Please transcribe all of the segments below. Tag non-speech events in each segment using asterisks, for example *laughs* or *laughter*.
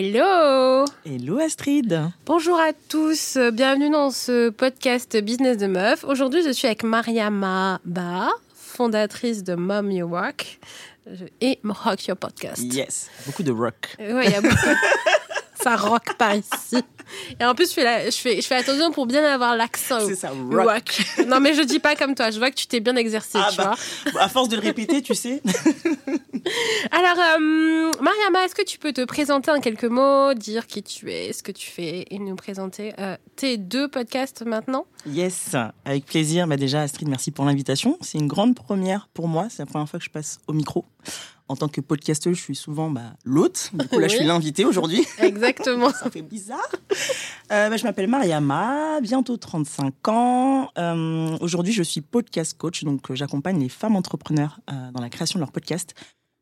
Hello Hello Astrid Bonjour à tous, bienvenue dans ce podcast Business de Meuf. Aujourd'hui, je suis avec Mariama Ba, fondatrice de Mom You Rock et Rock Your Podcast. Yes, beaucoup de rock. Oui, il y a beaucoup... *laughs* ça rock par ici. Et en plus, je fais, la, je fais, je fais attention pour bien avoir l'accent. C'est ça, rock. Non, mais je dis pas comme toi. Je vois que tu t'es bien exercé, ah tu bah, vois. À force de le répéter, tu sais. *laughs* Alors, euh, Mariama, est-ce que tu peux te présenter en quelques mots, dire qui tu es, ce que tu fais et nous présenter euh, tes deux podcasts maintenant? Yes, avec plaisir. Bah déjà, Astrid, merci pour l'invitation. C'est une grande première pour moi. C'est la première fois que je passe au micro en tant que podcasteuse, je suis souvent bah, l'hôte. Du coup, là, je suis l'invité aujourd'hui. *laughs* Exactement. Ça fait bizarre. Euh, bah, je m'appelle Mariama, bientôt 35 ans. Euh, aujourd'hui, je suis podcast coach. Donc, euh, j'accompagne les femmes entrepreneurs euh, dans la création de leur podcast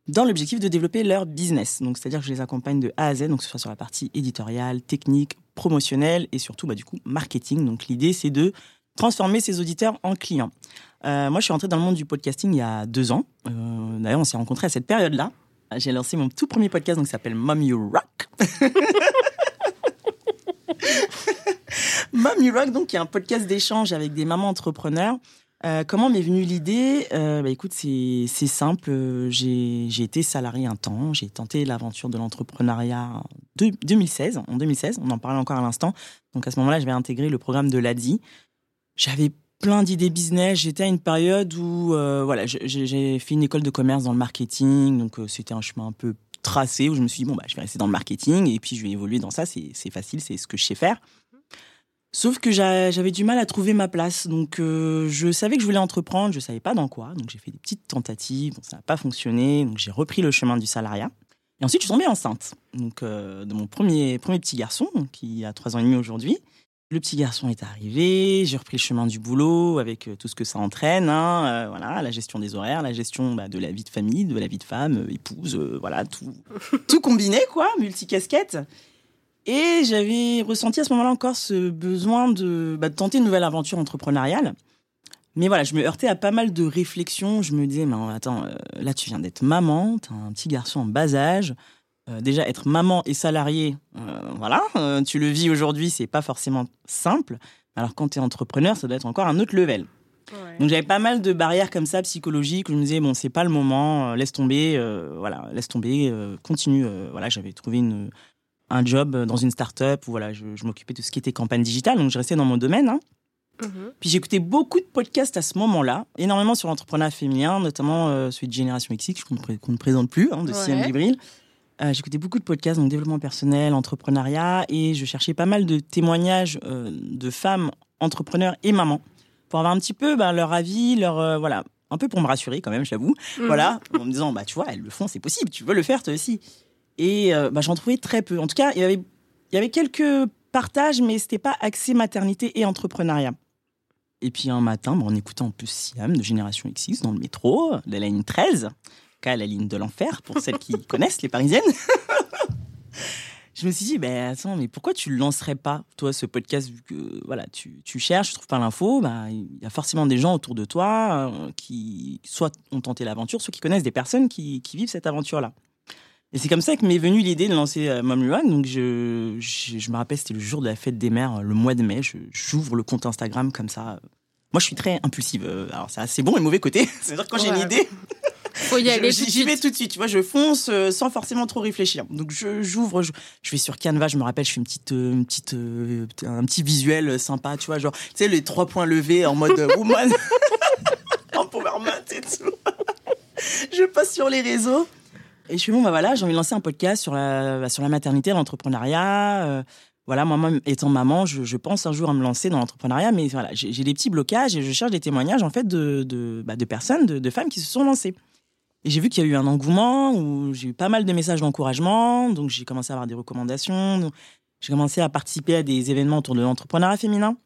dans l'objectif de développer leur business. Donc, c'est-à-dire que je les accompagne de A à Z, donc que ce soit sur la partie éditoriale, technique, promotionnelle et surtout, bah, du coup, marketing. Donc, l'idée, c'est de transformer ses auditeurs en clients. Euh, moi, je suis rentrée dans le monde du podcasting il y a deux ans. Euh, D'ailleurs, on s'est rencontrés à cette période-là. J'ai lancé mon tout premier podcast, donc qui s'appelle Mom You Rock. *laughs* Mom You Rock, donc, qui est un podcast d'échange avec des mamans entrepreneurs. Euh, comment m'est venue l'idée? Bah, Écoute, c'est simple. J'ai été salarié un temps. J'ai tenté l'aventure de l'entrepreneuriat en 2016. En 2016, on en parlait encore à l'instant. Donc à ce moment-là, j'avais intégré le programme de l'ADI. J'avais plein d'idées business. J'étais à une période où, euh, voilà, j'ai fait une école de commerce dans le marketing, donc euh, c'était un chemin un peu tracé où je me suis dit bon bah je vais rester dans le marketing et puis je vais évoluer dans ça. C'est facile, c'est ce que je sais faire. Sauf que j'avais du mal à trouver ma place, donc euh, je savais que je voulais entreprendre, je savais pas dans quoi, donc j'ai fait des petites tentatives, bon, ça n'a pas fonctionné, donc j'ai repris le chemin du salariat. Et ensuite, je suis tombée enceinte donc, de mon premier, premier petit garçon, qui a trois ans et demi aujourd'hui. Le petit garçon est arrivé, j'ai repris le chemin du boulot avec euh, tout ce que ça entraîne, hein, euh, voilà, la gestion des horaires, la gestion bah, de la vie de famille, de la vie de femme, euh, épouse, euh, voilà, tout, *laughs* tout combiné, quoi, multicasquette. Et j'avais ressenti à ce moment-là encore ce besoin de, bah, de tenter une nouvelle aventure entrepreneuriale. Mais voilà, je me heurtais à pas mal de réflexions. Je me disais, mais attends, là tu viens d'être maman, t'as un petit garçon en bas âge. Euh, déjà être maman et salarié, euh, voilà, euh, tu le vis aujourd'hui, c'est pas forcément simple. Alors quand tu es entrepreneur, ça doit être encore un autre level. Ouais. Donc j'avais pas mal de barrières comme ça psychologiques où je me disais bon c'est pas le moment, laisse tomber, voilà, laisse tomber, continue. voilà, j'avais trouvé une, un job dans une start-up où voilà, je, je m'occupais de ce qui était campagne digitale, donc je restais dans mon domaine. hein. Mhm. Puis j'écoutais beaucoup de podcasts à ce moment-là, énormément sur l'entrepreneuriat féminin, notamment euh, celui de Génération XX qu'on ne, pré- qu'on ne présente plus, hein, de Ouais. CM Gibril. Euh, j'écoutais beaucoup de podcasts, donc développement personnel, entrepreneuriat, et je cherchais pas mal de témoignages euh, de femmes entrepreneurs et mamans pour avoir un petit peu bah, leur avis, leur euh, voilà, un peu pour me rassurer quand même, j'avoue. Mhm. Voilà, en me disant bah tu vois, elles le font, c'est possible, tu veux le faire toi aussi. Et bah, j'en trouvais très peu. En tout cas, il y avait il y avait quelques partages, mais c'était pas axé maternité et entrepreneuriat. Et puis un matin, bah, en écoutant en plus Siam de Génération XX dans le métro, de la ligne 13, cas la ligne de l'enfer pour celles qui *laughs* connaissent les Parisiennes. *laughs* Je me suis dit, ben attends, mais pourquoi tu le lancerais pas, toi, ce podcast, vu que voilà, tu, tu cherches, tu trouves pas l'info, bah, il y a forcément des gens autour de toi euh, qui soit ont tenté l'aventure, soit qui connaissent des personnes qui, qui vivent cette aventure-là. Et c'est comme ça que m'est venue l'idée de lancer euh, Mom Run. Donc je, je, je me rappelle, c'était le jour de la fête des mères, euh, le mois de mai. J'ouvre le compte Instagram comme ça. Moi, je suis très impulsive. Alors, c'est assez bon et mauvais côté. *laughs* C'est-à-dire quand j'ai une idée, Faut y aller J'y vais tout de suite, tu vois, je fonce euh, sans forcément trop réfléchir. Donc je- j'ouvre, je, je vais sur Canva, je me rappelle, je fais une petite, euh, une petite, euh, un petit visuel sympa, tu vois, genre, tu sais, les trois points levés en mode woman, *laughs* en power mat et tout. je passe sur les réseaux et je fais bon, bah voilà, j'ai envie de lancer un podcast sur la, bah, sur la maternité, l'entrepreneuriat. voilà, moi-même étant maman, je, je pense un jour à me lancer dans l'entrepreneuriat, mais voilà, j'ai j'ai des petits blocages et je cherche des témoignages en fait de, de, bah, de personnes, de, de femmes qui se sont lancées. Et j'ai vu qu'il y a eu un engouement où j'ai eu pas mal de messages d'encouragement, donc j'ai commencé à avoir des recommandations. J'ai commencé à participer à des événements autour de l'entrepreneuriat féminin.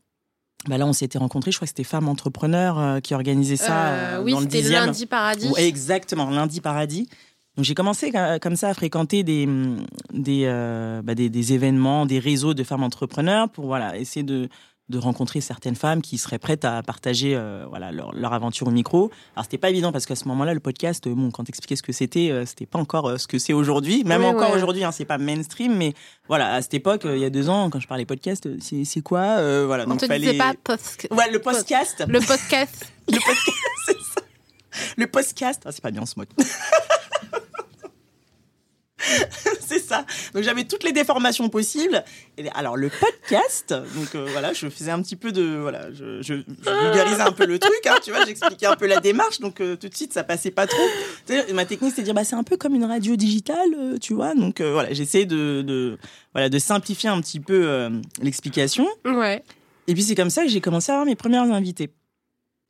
Bah là, on s'était rencontrés, je crois que c'était Femmes Entrepreneurs euh, qui organisait ça Euh, euh, oui, c'était le lundi paradis. Exactement, lundi paradis. Donc j'ai commencé comme ça à fréquenter des, des, euh, bah, des, des événements, des réseaux de femmes entrepreneurs pour voilà, essayer de, de rencontrer certaines femmes qui seraient prêtes à partager euh, voilà leur, leur, aventure au micro. Alors c'était pas évident parce qu'à ce moment-là, le podcast, euh, bon, quand t'expliquais ce que c'était, euh, c'était pas encore euh, ce que c'est aujourd'hui. Même Oui, encore ouais. aujourd'hui, hein, c'est pas mainstream, mais voilà, à cette époque, il y a deux ans, quand je parlais podcast, c'est c'est quoi Voilà, On donc te fallait. pas post- Ouais, le podcast. le podcast. *laughs* Le podcast, c'est ça. Le podcast. Ah, c'est pas bien, on se moque. *laughs* c'est ça. Donc j'avais toutes les déformations possibles. Et alors le podcast, donc euh, voilà, je faisais un petit peu de voilà, je, je, je vulgarisais un peu le truc, hein, tu vois, j'expliquais un peu la démarche, donc euh, tout de suite ça passait pas trop. Ma technique c'est de dire bah c'est un peu comme une radio digitale, euh, tu vois. Donc voilà, j'essayais de, de voilà de simplifier un petit peu l'explication. Ouais. Et puis c'est comme ça que j'ai commencé à avoir mes premières invités.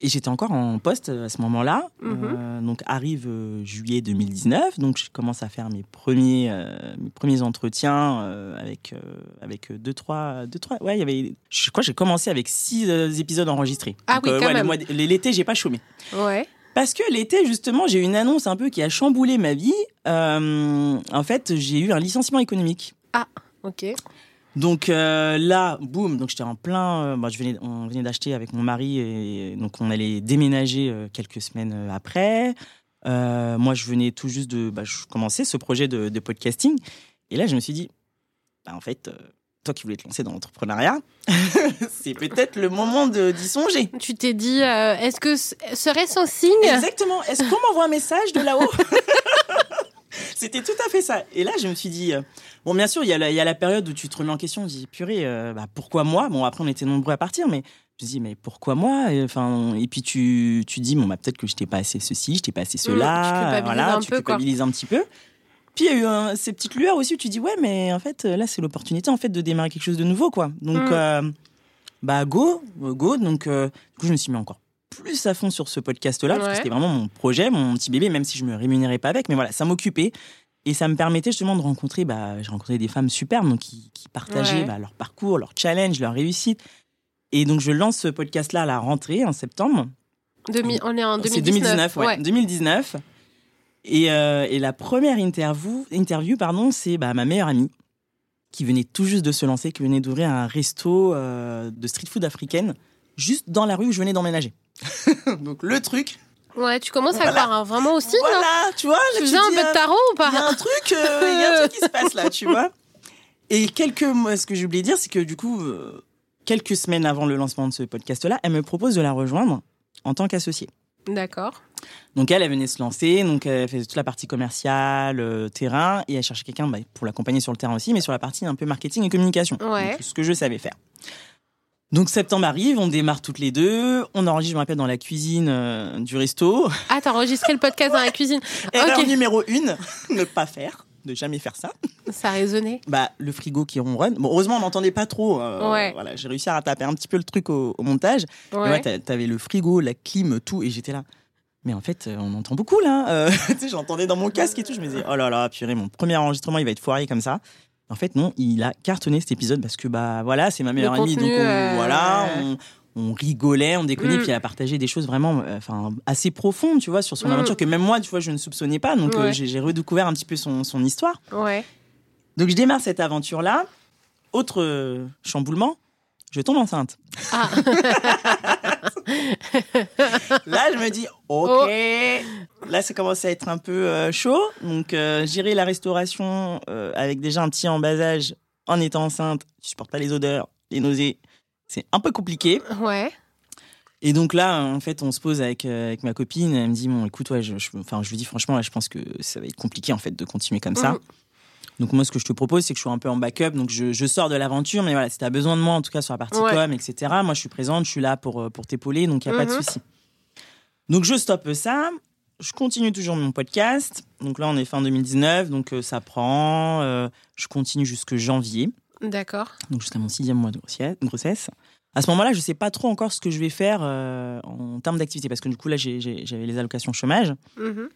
Et j'étais encore en poste euh, à ce moment-là. Mhm. Euh, donc arrive euh, juillet 2019. Donc je commence à faire mes premiers, euh, mes premiers entretiens avec, avec deux, trois, deux, trois. Ouais, il y avait. Je crois que j'ai commencé avec six épisodes enregistrés. Ah Donc, oui, quand ouais, L'été, j'ai pas chômé. Ouais. Parce que l'été, justement, j'ai eu une annonce un peu qui a chamboulé ma vie. En fait, j'ai eu un licenciement économique. Ok. Donc euh, là, boum, donc j'étais en plein. euh, bah, je venais, on venait d'acheter avec mon mari et donc on allait déménager euh, quelques semaines après. Moi, je venais tout juste de, bah, je commençais ce projet de, de podcasting et là, je me suis dit, bah, en fait, toi qui voulais te lancer dans l'entrepreneuriat, *laughs* c'est peut-être le moment d'y songer. Tu t'es dit, est-ce que ce- serait-ce un signe? Exactement. Est-ce qu'on m'envoie un message de là-haut? *laughs* C'était tout à fait ça. Et là, je me suis dit, bon, bien sûr, il y, a la- il y a la période où tu te remets en question, tu dis, purée, euh, bah, pourquoi moi? Bon, après, on était nombreux à partir, mais je dis, mais pourquoi moi? Et, Enfin, et puis tu, tu dis, bon, bah, peut-être que je t'ai pas assez ceci, je t'ai pas assez tu cela. culpabilises voilà, un tu peu, quoi. culpabilises un petit peu. Puis il y a eu un- ces petites lueurs aussi où tu dis, ouais, mais en fait, là, c'est l'opportunité en fait de démarrer quelque chose de nouveau, quoi. Donc, Mm. euh, bah, go, go. Donc, euh, du coup, je me suis mis encore plus à fond sur ce podcast-là, parce que c'était vraiment mon projet, mon petit bébé, même si je me rémunérais pas avec. Mais voilà, ça m'occupait. Et ça me permettait justement de rencontrer, bah, j'ai rencontré des femmes superbes donc, qui, qui partageaient Ouais. bah, leur parcours, leur challenge, leur réussite. Et donc, je lance ce podcast-là à la rentrée, en septembre. Demi- On est en 2019. C'est 2019, ouais. 2019. Et, euh, et la première interview, interview pardon, c'est bah, ma meilleure amie qui venait tout juste de se lancer, qui venait d'ouvrir un resto euh, de street food africaine juste dans la rue où je venais d'emménager. *laughs* Donc le truc, Ouais, tu commences à croire hein, vraiment aussi, voilà, tu vois, là, Tu faisais un peu de euh, tarot ou il y a pas un truc, euh, il y a un truc qui se passe là, tu vois. *laughs* Et quelques ce que j'ai oublié de dire, c'est que du coup, euh, quelques semaines avant le lancement de ce podcast-là, elle me propose de la rejoindre en tant qu'associée. D'accord. Donc elle, elle venait se lancer, donc elle faisait toute la partie commerciale, euh, terrain, et elle cherchait quelqu'un bah, pour l'accompagner sur le terrain aussi, mais sur la partie un peu marketing et communication. Ouais. Donc, ce que je savais faire. Donc septembre arrive, on démarre toutes les deux, on enregistre, je me rappelle, dans la cuisine euh, du resto. Ah, t'as enregistré le podcast dans la cuisine. *laughs* Erreur Ok. numéro une, *laughs* ne pas faire, ne jamais faire ça. Ça résonnait. Bah le frigo qui ronronne. Bon, heureusement on n'entendait pas trop. euh, Ouais. Voilà, j'ai réussi à rattraper un petit peu le truc au, au montage. Ouais. ouais, t'a- t'avais le frigo, la clim, tout, et j'étais là. Mais en fait, euh, on entend beaucoup là. Euh, *laughs* tu sais, j'entendais dans mon casque et tout. Je me disais, oh là là, purée, mon premier enregistrement, il va être foiré comme ça. En fait, non, il a cartonné cet épisode parce que bah voilà, c'est ma meilleure amie, contenu, donc on, euh, voilà, on, on rigolait, on déconnait, Mm. puis elle a partagé des choses vraiment, euh, enfin, assez profondes, tu vois, sur son Mm. aventure que même moi, tu vois, je ne soupçonnais pas. Donc euh, Ouais. j'ai j'ai redécouvert un petit peu son, son histoire. Ouais. Donc je démarre cette aventure-là. Autre euh, chamboulement, je tombe enceinte. Ah, *laughs* Là, je me dis, ok, Oh. là, ça commence à être un peu euh, chaud. Donc, euh, gérer la restauration euh, avec déjà un petit en bas âge en étant enceinte, tu supportes pas les odeurs, les nausées, c'est un peu compliqué. ouais. Et donc là, en fait, on se pose avec, euh, avec ma copine. Elle me dit, bon, écoute, ouais, je, je- enfin, je lui dis franchement, là, je pense que ça va être compliqué en fait de continuer comme ça. Mhm. Donc moi, ce que je te propose, c'est que je sois un peu en backup. Donc je, je sors de l'aventure, mais voilà, si tu as besoin de moi, en tout cas sur la partie Ouais. com, etc., moi, je suis présente, je suis là pour, euh, pour t'épauler, donc il n'y a pas de Mhm. souci. Donc je stoppe ça. Je continue toujours mon podcast. Donc là, on est fin 2019, donc euh, ça prend. euh, je continue jusque janvier, D'accord. donc jusqu'à mon sixième mois de grossesse. À ce moment-là, je sais pas trop encore ce que je vais faire euh, en termes d'activité, parce que du coup, là, j'avais les allocations chômage. Mhm.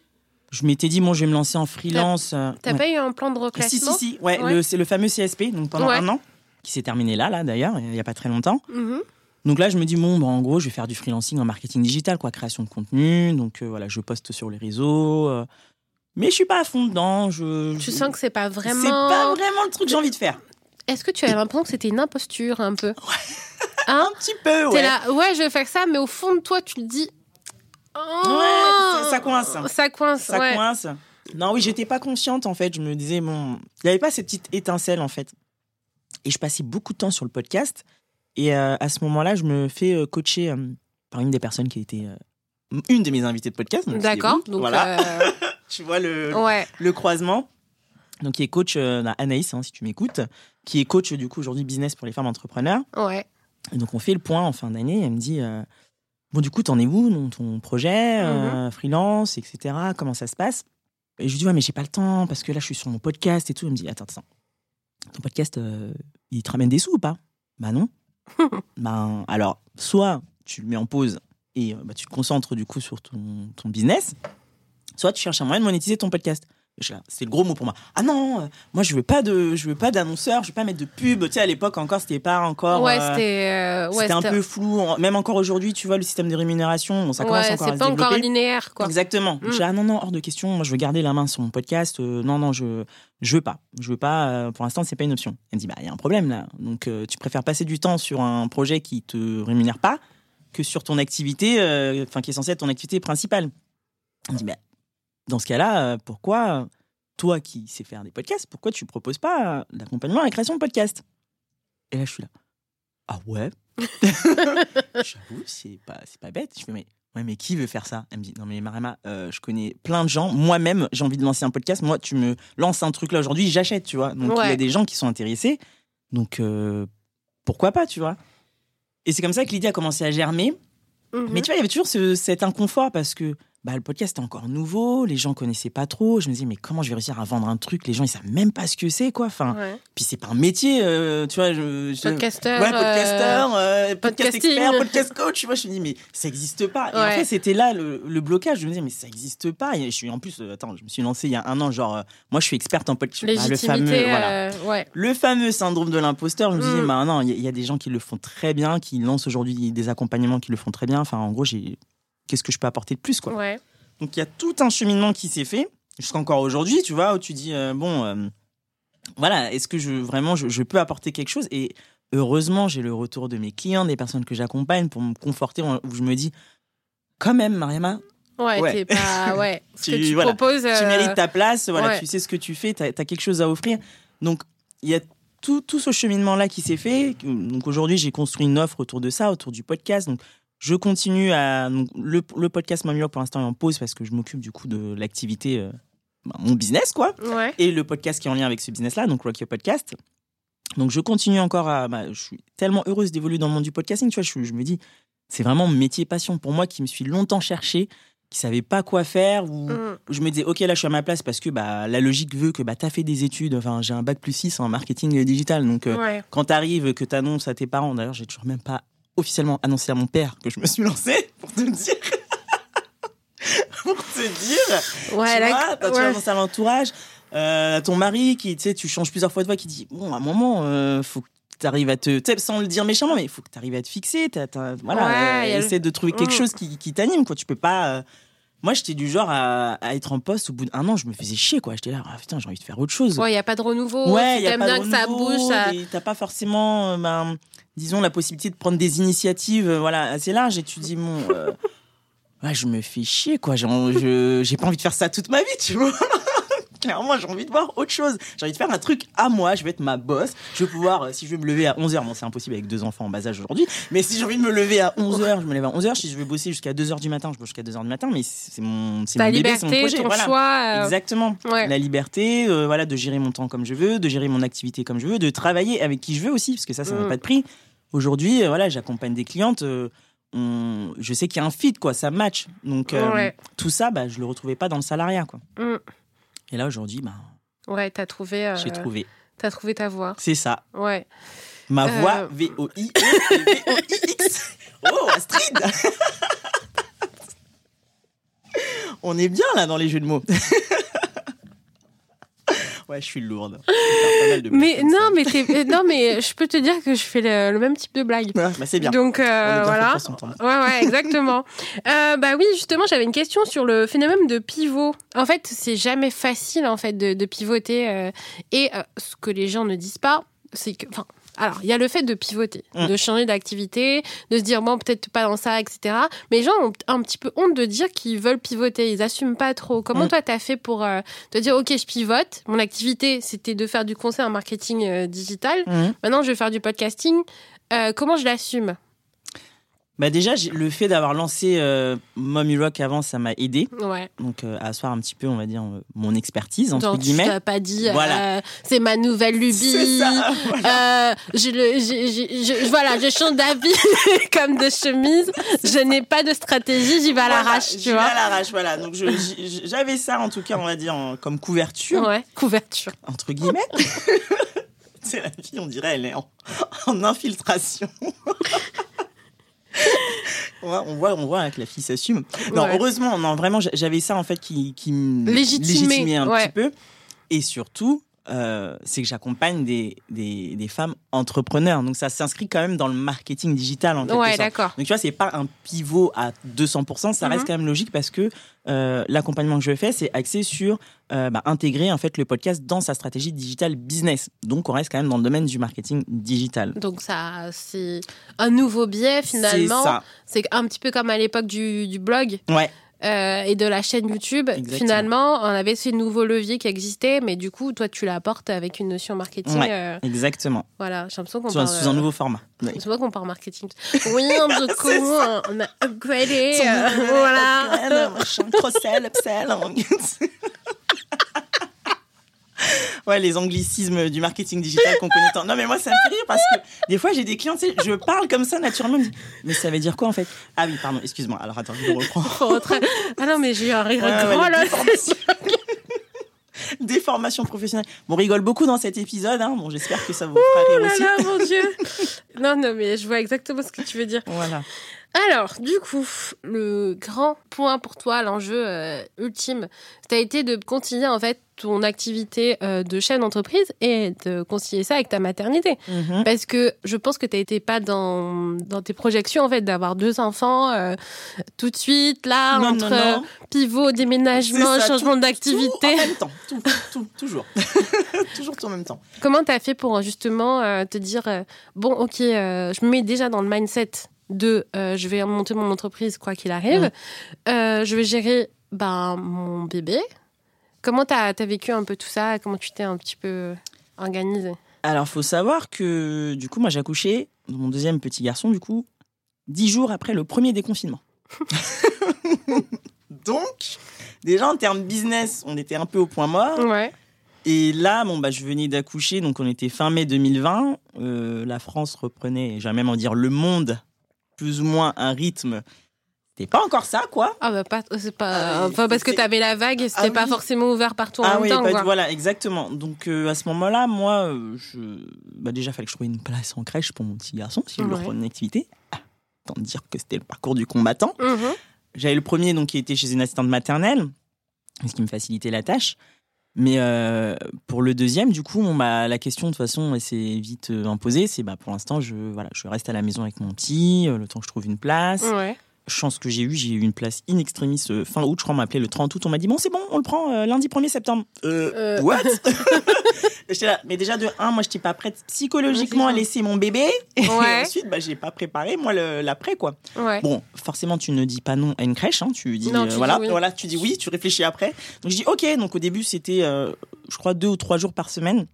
Je m'étais dit, bon, je vais me lancer en freelance. euh, T'as ouais. pas eu un plan de Ah, Si, reclassement si, si. Ouais, c'est le fameux CSP, donc pendant un an, qui s'est terminé là, là d'ailleurs, il n'y a pas très longtemps. Mhm. Donc là, je me dis, bon, bah, en gros, je vais faire du freelancing en marketing digital, quoi, création de contenu. Donc euh, voilà, je poste sur les réseaux. euh, mais je suis pas à fond dedans. Je, Tu je- sens que c'est pas vraiment. C'est pas vraiment le truc que j'ai envie de faire. est-ce que tu as l'impression que c'était une imposture un peu Hein un petit peu, ouais. T'es là, ouais, je vais faire ça, mais au fond de toi, tu le dis. Oh, ouais, ça, coince. Ça coince. Ça ouais. coince. Non, oui, j'étais pas consciente en fait. Je me disais, bon, il n'y avait pas cette petite étincelle en fait. Et je passais beaucoup de temps sur le podcast. Et euh, à ce moment-là, je me fais euh, coacher euh, par une des personnes qui était une de mes invitées de podcast. D'accord. Donc, voilà. *laughs* tu vois le, ouais. le croisement. Donc, qui est coach, euh, Anaïs, hein, si tu m'écoutes, qui est coach du coup aujourd'hui business pour les femmes entrepreneurs. Ouais. Et donc on fait le point en fin d'année. Elle me dit bon du coup t'en es où dans ton projet euh, freelance etc. Comment ça se passe? Et je lui dis ouais mais j'ai pas le temps parce que là je suis sur mon podcast et tout. Elle me dit attends attends ton podcast euh, il te ramène des sous ou pas? Bah non. *laughs* ben alors soit tu le mets en pause et euh, bah, tu te concentres du coup sur ton, ton business, soit tu cherches un moyen de monétiser ton podcast. C'est le gros mot pour moi. Ah non, euh, moi je veux pas de, je veux pas d'annonceur, je veux pas mettre de pub. Tu sais à l'époque encore c'était pas encore. ouais, euh, c'était. euh, ouais, c'était un peu flou. Même encore aujourd'hui, tu vois, le système de rémunération, bon, ça commence Ouais, encore à c'est se pas encore développer. linéaire, quoi. Exactement. Mm. J'ai ah non, non, hors de question. Moi, je veux garder la main sur mon podcast. Euh, non, non, je, je veux pas. Je veux pas. pour l'instant, c'est pas une option. Elle me dit, bah, il y a un problème là. Donc, tu préfères passer du temps sur un projet qui te rémunère pas que sur ton activité, enfin, qui est censée être ton activité principale. Elle me dit, bah, dans ce cas-là, euh, pourquoi, toi qui sais faire des podcasts, pourquoi tu proposes pas euh, d'accompagnement à la création de podcasts? Et là, je suis là. Ah ouais? *laughs* J'avoue, c'est pas, c'est pas bête. Je fais, mais, ouais, mais qui veut faire ça? Elle me dit, non, mais Marema, euh, je connais plein de gens. Moi-même, j'ai envie de lancer un podcast. Moi, tu me lances un truc là aujourd'hui, j'achète, tu vois. Donc, il y a des gens qui sont intéressés. Donc, euh, pourquoi pas, tu vois? Et c'est comme ça que l'idée a commencé à germer. Mhm. Mais tu vois, il y avait toujours ce- cet inconfort parce que bah, le podcast était encore nouveau, les gens connaissaient pas trop. Je me disais, mais comment je vais réussir à vendre un truc? Les gens, ils savent même pas ce que c'est, quoi. Enfin, Ouais. puis c'est pas un métier, euh, tu vois. Je, je- Podcasteur. Ouais, podcasteur, euh, podcast expert, podcast coach. Tu vois, je me dis, mais ça existe pas. Et en fait, c'était là le, le blocage. Je me disais, mais ça existe pas. Et je suis en plus, euh, attends, je me suis lancé il y a un an, genre, euh, moi, je suis experte en podcast. Légitimité. le fameux, voilà. euh. Le fameux syndrome de l'imposteur, je me disais, Mm. bah non, il y, y a des gens qui le font très bien, qui lancent aujourd'hui des accompagnements qui le font très bien. Enfin, en gros, j'ai qu'est-ce que je peux apporter de plus, quoi. Ouais. Donc, il y a tout un cheminement qui s'est fait, jusqu'encore aujourd'hui, tu vois, où tu dis, euh, bon, euh, voilà, est-ce que je vraiment je, je peux apporter quelque chose? Et heureusement, j'ai le retour de mes clients, des personnes que j'accompagne pour me conforter, où je me dis, quand même, Mariama, Ouais, Ouais. t'es pas. *laughs* Ouais. Ce que Tu- tu voilà. proposes. tu euh, mérites ta place, voilà, ouais. tu sais ce que tu fais, tu as, quelque chose à offrir. Donc, il y a tout, tout ce cheminement-là qui s'est fait. Donc, aujourd'hui, j'ai construit une offre autour de ça, autour du podcast. Donc, je continue à. donc, le, le podcast Rock, pour l'instant, est en pause parce que je m'occupe du coup de l'activité, euh, bah, mon business, quoi. Ouais. Et le podcast qui est en lien avec ce business-là, donc Rock Your Podcast. Donc, je continue encore à. bah, je suis tellement heureuse d'évoluer dans le monde du podcasting, tu vois. Je, je me dis, c'est vraiment mon métier passion pour moi qui me suis longtemps cherché, qui savait pas quoi faire ou Mm. je me disais ok là je suis à ma place parce que bah la logique veut que bah t'as fait des études enfin j'ai un bac plus 6 en marketing digital donc euh, Ouais. quand t'arrives que t'annonces à tes parents d'ailleurs j'ai toujours même pas officiellement annoncé à mon père que je me suis lancé *laughs* pour te le dire *laughs* pour te dire Ouais, tu vois, quand tu ouais. annonces à l'entourage euh, ton mari qui tu sais tu changes plusieurs fois de voix qui dit bon à un moment euh, faut que t'arrives à te tu sans le dire méchamment mais il faut que t'arrives à te fixer t'as- voilà Ouais, euh, essaie de trouver quelque Mm. chose qui, qui t'anime quoi tu peux pas euh, moi, j'étais du genre à, à être en poste au bout d'un an, je me faisais chier, quoi. J'étais là, ah, putain, j'ai envie de faire autre chose. Ouais, il n'y a pas de renouveau. Ouais, tu y a pas bien de que ça renouveau, bouge. Ça... T'as pas forcément, euh, ben, disons, la possibilité de prendre des initiatives, euh, voilà, assez larges. Et tu dis, bon, euh, *laughs* ouais, je me fais chier, quoi. J'ai pas envie de faire ça toute ma vie, tu vois. Clairement, j'ai envie de voir autre chose. J'ai envie de faire un truc à moi. Je vais être ma boss. Je vais pouvoir, euh, si je veux me lever à 11h, bon, c'est impossible avec deux enfants en bas âge aujourd'hui, mais si j'ai envie de me lever à 11h, je me lève à 11h. Si je veux bosser jusqu'à 2h du matin, je bosse jusqu'à 2h du matin, mais c'est mon, c'est mon bébé, c'est mon liberté, projet. ton voilà. choix. euh, Exactement. ouais. La liberté, euh, voilà, de gérer mon temps comme je veux, de gérer mon activité comme je veux, de travailler avec qui je veux aussi, parce que ça, ça n'a Mm. pas de prix. Aujourd'hui, euh, voilà, j'accompagne des clientes. on- je sais qu'il y a un fit, quoi, ça match. Donc Ouais. tout ça, bah, je le retrouvais pas dans le salariat, quoi. Mm. Et là aujourd'hui, bah, Ouais, t'as trouvé, euh, j'ai trouvé. t'as trouvé ta voie. C'est ça. Ouais. Ma Euh. voix V O I E *laughs* V O I X. Oh, Astrid. *laughs* On est bien là dans les jeux de mots. *laughs* ouais, je suis lourde. *laughs* Je Mais non, ça. mais non, mais je peux te dire que je fais le, le même type de blague. Ouais, bah, c'est bien. Donc euh, bien voilà. Ouais, ouais, exactement. *laughs* Euh, bah oui, justement, j'avais une question sur le phénomène de pivot. En fait, c'est jamais facile en fait de, de pivoter. euh, et ce que les gens ne disent pas, c'est que, enfin, alors, il y a le fait de pivoter, Mm. de changer d'activité, de se dire, bon, peut-être pas dans ça, etc. Mais les gens ont un petit peu honte de dire qu'ils veulent pivoter, ils assument pas trop. Comment Mm. toi, t'as fait pour euh, te dire, ok, je pivote, mon activité, c'était de faire du conseil en marketing euh, digital, Mhm. maintenant je vais faire du podcasting, Euh, comment je l'assume? Bah déjà, le fait d'avoir lancé euh, Mommy Rock avant, ça m'a aidé. Ouais. Donc euh, à asseoir un petit peu, on va dire, euh, mon expertise, entre tu guillemets. t'as pas dit, Voilà. c'est ma nouvelle lubie. C'est ça, *laughs* voilà. Je, le- voilà, je change d'avis *laughs* comme de chemise. Je n'ai pas de stratégie, j'y vais à Voilà, l'arrache, j'y tu vais vois. à l'arrache, voilà. Donc j'y- j'avais ça, en tout cas, on va dire, en- comme couverture, Ouais, couverture. entre guillemets. *laughs* C'est la fille, on dirait, elle est en, en infiltration. On, voit, on, voit, voit que la fille s'assume. Non, Ouais. heureusement, non, vraiment, j'a- j'avais ça, en fait, qui, qui me Légitimait, légitimait un ouais. petit peu. Et surtout, euh, c'est que j'accompagne des, des, des femmes entrepreneurs. Donc ça s'inscrit quand même dans le marketing digital, en quelque Ouais, sorte. d'accord. Donc tu vois, c'est pas un pivot à 200%, ça reste Mhm. quand même logique parce que euh, l'accompagnement que je fais, c'est axé sur euh, bah, intégrer en fait le podcast dans sa stratégie digital business. Donc on reste quand même dans le domaine du marketing digital. Donc ça, c'est un nouveau biais finalement. C'est un petit peu comme à l'époque du, du blog Ouais. Euh, et de la chaîne YouTube. Exactement. Finalement, on avait ces nouveaux leviers qui existaient, mais du coup, toi, tu l'apportes avec une notion marketing. Ouais. euh, Exactement. voilà, j'ai l'impression qu'on parle. sous un euh, nouveau format. Ouais. C'est pas qu'on parle marketing. Oui, du coup, on *laughs* a upgradé. Son euh, voilà. upgrade, machin, cross-sell, upsell. *laughs* *laughs* Ouais, les anglicismes du marketing digital qu'on connaît tant. Non, mais moi, ça me fait rire parce que des fois, j'ai des clients, tu sais, je parle comme ça naturellement. Mais ça veut dire quoi en fait? Ah oui, pardon, excuse-moi. Alors attends, je reprends. Faut rentrer. Ah non, mais j'ai eu un rire Ouais, grand là. déformations. Des formations professionnelles. Bon, on rigole beaucoup dans cet épisode. Hein. Bon, j'espère que ça vous fera Oh rire là aussi. là, mon Dieu. *laughs* Non, non, mais je vois exactement ce que tu veux dire. Voilà. Alors, du coup, le grand point pour toi, l'enjeu euh, ultime, ça a été de continuer en fait ton activité euh, de chef d'entreprise et de concilier ça avec ta maternité. Mhm. Parce que je pense que tu n'étais pas dans, dans tes projections en fait d'avoir deux enfants euh, tout de suite là Non, entre non, non. pivot, déménagement, ça, changement d'activité. Tout en même temps. Tout, tout, toujours. *laughs* toujours tout en même temps. Comment tu as fait pour justement euh, te dire bon ok je me mets déjà dans le mindset de euh, je vais monter mon entreprise quoi qu'il arrive. Euh, je vais gérer ben mon bébé comment tu as, vécu un peu tout ça comment tu t'es un petit peu organisé Alors, faut savoir que du coup, moi, j'ai accouché de mon deuxième petit garçon, du coup, dix jours après le premier déconfinement. *laughs* Donc, déjà en termes business, on était un peu au point mort. ouais Et là, bon, bah, je venais d'accoucher, donc on était fin mai 2020. Euh, la France reprenait, j'allais même en dire le monde, plus ou moins un rythme. C'était pas encore ça, quoi. ah bah pas c'est pas Ah, enfin parce que c'est- tu avais la vague et c'était Ah pas oui. forcément ouvert partout en ah même oui, temps quoi. voilà, exactement. Donc euh, à ce moment-là, moi, euh, je, bah, déjà, fallait que je trouve une place en crèche pour mon petit garçon, si je voulais Ouais. reprendre une activité. Ah, Tant dire que c'était le parcours du combattant. Mhm. J'avais le premier donc qui était chez une assistante maternelle, ce qui me facilitait la tâche. Mais euh, pour le deuxième, du coup, bon, bah, la question de toute façon, s'est vite euh, imposée. C'est bah, pour l'instant, je, voilà, je reste à la maison avec mon petit, euh, le temps que je trouve une place. Chance que j'ai eu, j'ai eu une place in extremis euh, fin août. Je crois, on m'a appelé le 30 août. On m'a dit, bon, c'est bon, on le prend euh, lundi 1er septembre. Euh, Euh. What? *laughs* *laughs* J'étais là. Mais déjà, de un, moi, je n'étais pas prête psychologiquement à laisser mon bébé. *laughs* Et ensuite, bah, j'ai pas préparé, moi, l'après, quoi. ouais Bon, forcément, tu ne dis pas non à une crèche. Hein, tu dis, Non, dis voilà, oui. voilà, tu dis oui, tu réfléchis après. Donc, je dis OK. Donc, au début, c'était, je crois, deux ou trois jours par semaine.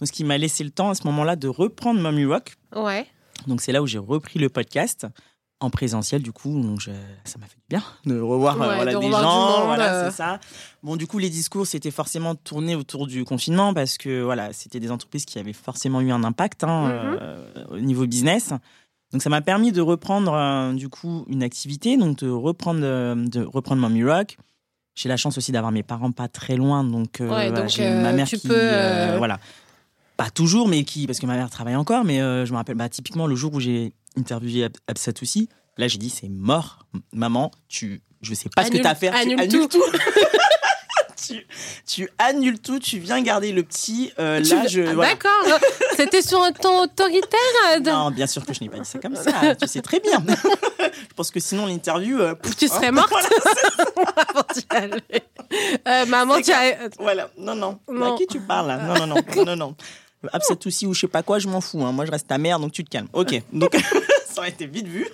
Donc, ce qui m'a laissé le temps à ce moment-là de reprendre Mommy Rock. ouais Donc, c'est là où j'ai repris le podcast en présentiel, du coup. Donc, je- ça m'a fait du bien de revoir euh, voilà, de des revoir gens. monde, voilà, euh. c'est ça. Bon, du coup, les discours, c'était forcément tourné autour du confinement parce que, voilà, c'était des entreprises qui avaient forcément eu un impact hein, Mhm. euh, au niveau business. Donc, ça m'a permis de reprendre, du coup, une activité, donc de reprendre, de reprendre Mommy Rock. J'ai la chance aussi d'avoir mes parents pas très loin, donc, Ouais, voilà, donc, j'ai ma mère tu qui, peux, voilà, pas toujours, mais qui, parce que ma mère travaille encore, mais euh, je me rappelle, bah, typiquement le jour où j'ai interviewé Ab- Absatoussi, là j'ai dit c'est mort, maman, tu, je sais pas ce que t'as à faire, annule tu annules tout. *laughs* tu, tu annules tout, tu viens garder le petit. euh, là, je. Ah, voilà. D'accord. *laughs* C'était sur un ton autoritaire. de- Non, bien sûr que je n'ai pas dit ça comme ça. tu sais très bien. *laughs* je pense que sinon l'interview. euh, Tu hein, serais morte voilà, avant d'y aller. Euh, maman, tu as. Voilà, non, non. Non. À qui tu parles là? Non, non, non, non, non, non. Upset aussi ou je sais pas quoi, je m'en fous. hein. Moi, je reste ta mère, donc tu te calmes. Ok, *laughs* donc *laughs* ça aurait été vite vu.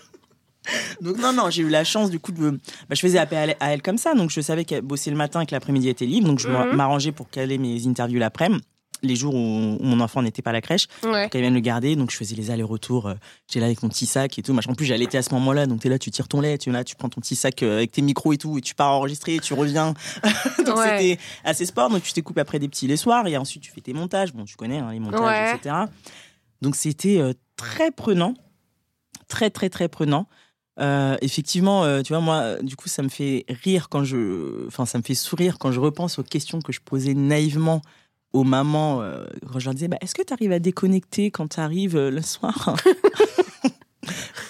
Donc non, non, j'ai eu la chance du coup de... Bah, je faisais appel à elle, comme ça, donc je savais qu'elle bossait le matin et que l'après-midi était libre, donc je Mhm. m'arrangeais pour caler mes interviews l'après-midi, les jours où, mon enfant n'était pas à la crèche, Ouais. qu'elle vienne le garder, donc je faisais les allers-retours, euh, j'étais là avec mon petit sac et tout, en plus j'allaitais à ce moment-là, donc t'es là, tu tires ton lait, tu es là, tu prends ton petit sac euh, avec tes micros et tout, et tu pars enregistrer, et tu reviens. *laughs* donc Ouais. c'était assez sport, donc tu te coupes après des petits les soirs, et ensuite tu fais tes montages, bon tu connais hein, les montages, Ouais. etc. Donc c'était euh, très prenant, très très très prenant. Euh, effectivement, euh, tu vois, moi, du coup, ça me fait rire quand je, enfin, ça me fait sourire quand je repense aux questions que je posais naïvement aux mamans euh, quand je leur disais, bah, est-ce que tu arrives à déconnecter quand tu arrives le soir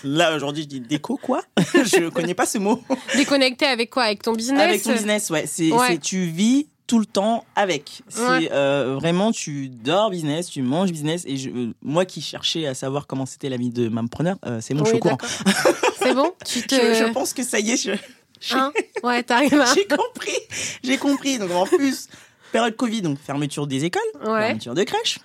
Là, aujourd'hui, je dis déco quoi? *laughs* Je connais pas ce mot. Déconnecté avec quoi? Avec ton business? Avec ton business, ouais. C'est, Ouais. c'est- tu vis tout le temps avec. C'est Ouais. euh, vraiment, tu dors business, tu manges business. Et je, euh, moi qui cherchais à savoir comment c'était la vie de mampreneur, euh, c'est bon, je suis Oui, au courant. d'accord. C'est bon? Tu *laughs* te. Je, je pense que ça y est, je- Hein? *laughs* Ouais, t'arrives à. j'ai compris. J'ai compris. Donc en plus, période Covid, donc fermeture des écoles, Ouais. fermeture de crèche.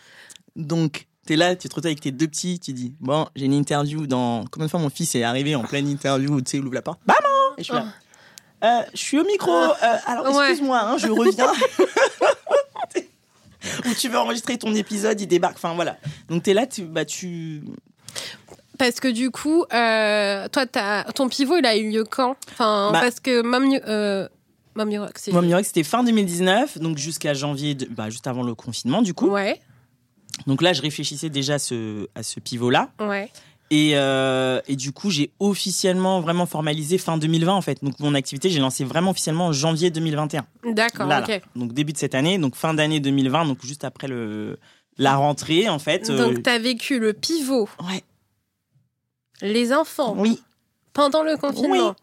Donc t'es là, tu te retrouves avec tes deux petits, tu dis bon, j'ai une interview dans. Combien de fois mon fils est arrivé en pleine interview, tu sais, il ouvre la porte, maman, et je suis là. Euh, je suis au micro. euh, alors excuse-moi, hein, je reviens. *laughs* Ou tu veux enregistrer ton épisode, il débarque. Enfin voilà. Donc t'es là, tu, bah tu. Parce que du coup, euh, toi, ton pivot, il a eu lieu quand? Enfin, Bah- parce que Mam, euh, Mam Rock, c'était fin 2019, donc jusqu'à janvier, de- bah, juste avant le confinement, du coup. Ouais, Donc là, je réfléchissais déjà à ce, à ce pivot-là. ouais. Et, euh, et du coup, j'ai officiellement vraiment formalisé fin 2020, en fait. Donc mon activité, j'ai lancé vraiment officiellement en janvier 2021. D'accord, Là, ok. là. Donc début de cette année, donc fin d'année 2020, donc juste après le, la rentrée, en fait. euh, Donc, t'as vécu le pivot, ouais, les enfants, oui, pendant le confinement.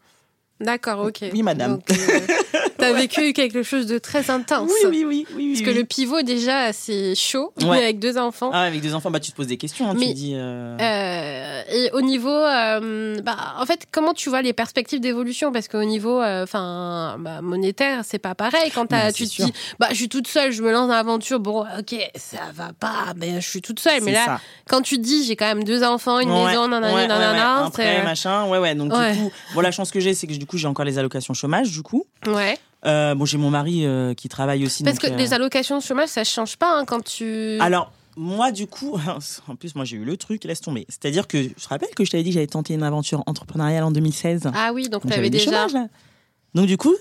D'accord, ok. Oui, madame. Donc, euh, *laughs* t'as vécu quelque chose de très intense. oui, oui, oui, oui. Parce oui, que oui. le pivot, déjà, c'est chaud, Ouais. avec deux enfants. Ah, avec des enfants, bah, tu te poses des questions, hein, tu Mais- dis. euh, Euh, et au niveau, euh, bah, en fait, comment tu vois les perspectives d'évolution? Parce qu'au niveau, enfin, bah, monétaire, c'est pas pareil. Quand t'as- Bah, tu te sûr. dis, bah, je suis toute seule, je me lance dans l'aventure. Bon, ok, ça va pas, mais je suis toute seule. Mais là, ça. quand tu te dis, j'ai quand même deux enfants, une Ouais, maison, nanana, ouais, ouais, nanana, machin, ouais, ouais. Donc du coup, bon, la chance que j'ai, c'est que du coup, j'ai encore les allocations chômage, du coup. ouais. Euh, bon, j'ai mon mari euh, qui travaille aussi. Parce donc, que euh, les allocations de chômage, ça change pas hein, quand tu. Alors, moi, du coup, *laughs* en plus, moi, j'ai eu le truc, laisse tomber. C'est-à-dire que je te rappelle que je t'avais dit que j'avais tenté une aventure entrepreneuriale en 2016. ah oui, donc Donc, t'avais des déjà. chômages, là. Donc, du coup,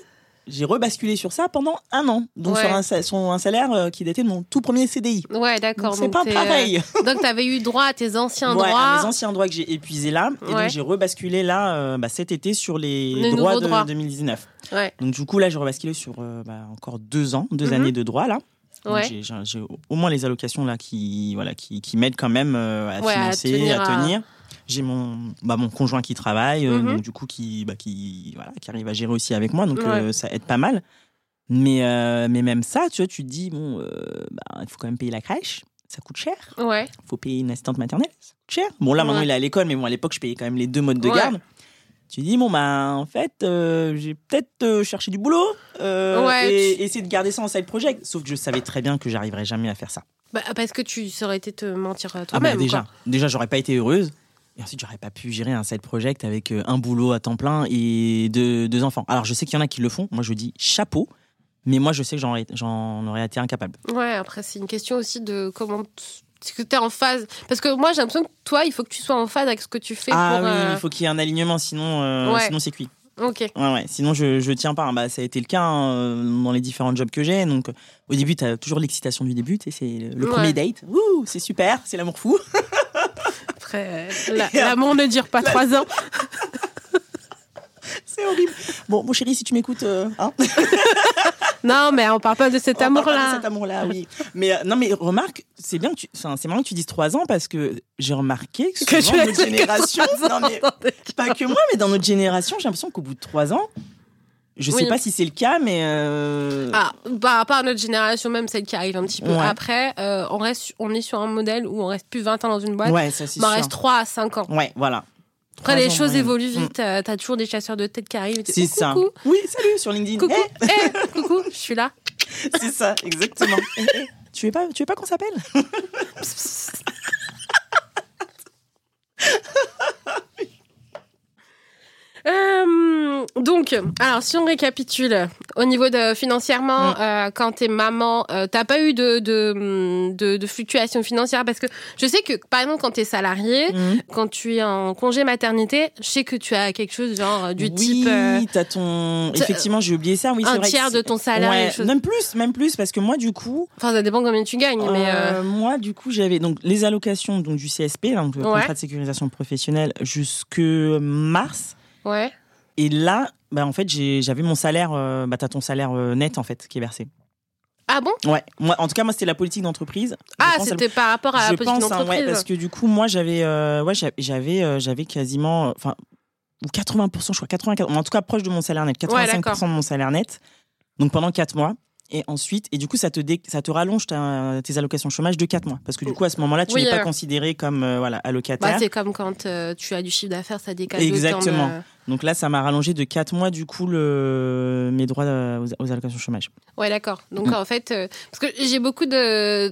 j'ai rebasculé sur ça pendant un an. Donc, Ouais. sur un, salaire euh, qui datait de mon tout premier CDI. Ouais, d'accord. C'est pas t'es, euh, pareil. *laughs* Donc t'avais eu droit à tes anciens Ouais, droits. à mes anciens droits que j'ai épuisés là. Et Ouais. donc, j'ai rebasculé là, euh, bah, cet été, sur les, Les droits de droits. 2019. Ouais. Donc, du coup, là, j'ai rebasculé sur euh, bah, encore deux ans, deux Mhm. années de droits là. Ouais. j'ai- au moins les allocations là qui, voilà, qui, qui m'aident quand même euh, à Ouais, à financer, tenir à à- tenir. J'ai mon, bah, mon conjoint qui travaille, euh, Mhm. donc du coup qui, bah, qui, voilà, qui arrive à gérer aussi avec moi, donc ça aide pas mal. Mais, mais même ça, tu vois, tu te dis, bon, bah, il faut quand même payer la crèche, ça coûte cher. Ouais. Il faut payer une assistante maternelle, ça coûte cher. Bon, là maintenant Ouais. il est à l'école, mais bon, à l'époque, je payais quand même les deux modes de Ouais. garde. Tu dis, bon, bah, en fait, euh, j'ai peut-être euh, cherché du boulot euh, Ouais, et tu- essayer de garder ça en side project. Sauf que je savais très bien que j'arriverais jamais à faire ça. Bah, parce que tu ça aurais été te mentir à Ah bah toi-même. déjà, quoi. déjà j'aurais pas été heureuse. Et ensuite, j'aurais pas pu gérer un side project avec un boulot à temps plein et deux, deux enfants. Alors, je sais qu'il y en a qui le font. Moi, je dis chapeau. Mais moi, je sais que j'en aurais été incapable. Ouais, après, c'est une question aussi de comment. T- Est-ce que tu es en phase Parce que moi, j'ai l'impression que toi, il faut que tu sois en phase avec ce que tu fais ah pour. oui, euh, il faut qu'il y ait un alignement, sinon, euh, Ouais. sinon c'est cuit. Ok. Ouais, ouais. Sinon, je, je tiens pas. Bah, ça a été le cas hein, dans les différents jobs que j'ai. Donc, au début, tu as toujours l'excitation du début. C'est le, Ouais. premier date. Ouh, c'est super, c'est l'amour fou. *laughs* Après, euh, la- *laughs* l'amour ne dure pas trois ans. *laughs* c'est horrible. Bon, mon chéri, si tu m'écoutes, euh, hein, Non, mais on parle pas de cet On parle pas de amour-là. Cet amour-là, oui. Mais euh, non, mais remarque, c'est bien que tu, enfin, c'est marrant que tu dises trois ans parce que j'ai remarqué que, Que souvent, notre génération, non, mais pas que moi, mais dans notre génération, j'ai l'impression qu'au bout de trois ans, je sais Oui. pas si c'est le cas, mais euh, Ah, par rapport à notre génération, même celle qui arrive un petit peu Ouais. après, euh, on, reste, on est sur un modèle où on reste plus 20 ans dans une boîte, ouais, ça c'est mais on sûr. reste 3 à 5 ans. Ouais, voilà. Après, les choses évoluent Mm. vite. euh, T'as toujours des chasseurs de tête qui arrivent. C'est Oh, ça. Coucou, Oui, salut sur LinkedIn. coucou, Eh, Eh, coucou, je suis là. *laughs* c'est ça, exactement. Eh, Tu veux pas, tu veux pas qu'on s'appelle? *laughs* Euh, donc, alors si on récapitule, au niveau de financièrement, Mm. euh, quand t'es maman, euh, t'as pas eu de, de, de, de fluctuations financières? Parce que je sais que par exemple quand t'es salarié, Mhm. quand tu es en congé maternité, je sais que tu as quelque chose genre du oui, type euh, t'as ton. Effectivement, j'ai oublié ça. Oui, c'est un vrai tiers de ton salaire, Ouais, même plus, même plus, parce que moi, du coup, Enfin, ça dépend combien tu gagnes, mais euh, moi, du coup, j'avais donc les allocations donc du CSP, donc le Ouais. contrat de sécurisation professionnelle, jusque mars. Ouais. Et là, bah, en fait, j'avais mon salaire. Euh, bah, t'as ton salaire euh, net en fait qui est versé. Ah bon? Ouais. Moi, en tout cas, moi, c'était la politique d'entreprise. Ah, c'était par rapport à la politique hein, ouais, d'entreprise. parce que du coup, moi, j'avais, euh, ouais, j'avais, euh, j'avais quasiment, enfin, ou 80%, je crois, 84, en tout cas proche de mon salaire net, 85% de mon salaire net. Donc pendant 4 mois. Et ensuite, et du coup, ça te, dé- ça te rallonge ta- tes allocations chômage de 4 mois. Parce que du coup, à ce moment-là, tu Oui, n'es pas euh. considéré comme euh, voilà, allocataire. Bah, c'est comme quand euh, tu as du chiffre d'affaires, ça décale Exactement. de- Donc là, ça m'a rallongé de 4 mois, du coup, le, mes droits euh, aux, aux allocations chômage. Ouais, d'accord. Donc Mm. en fait, euh, parce que j'ai beaucoup de,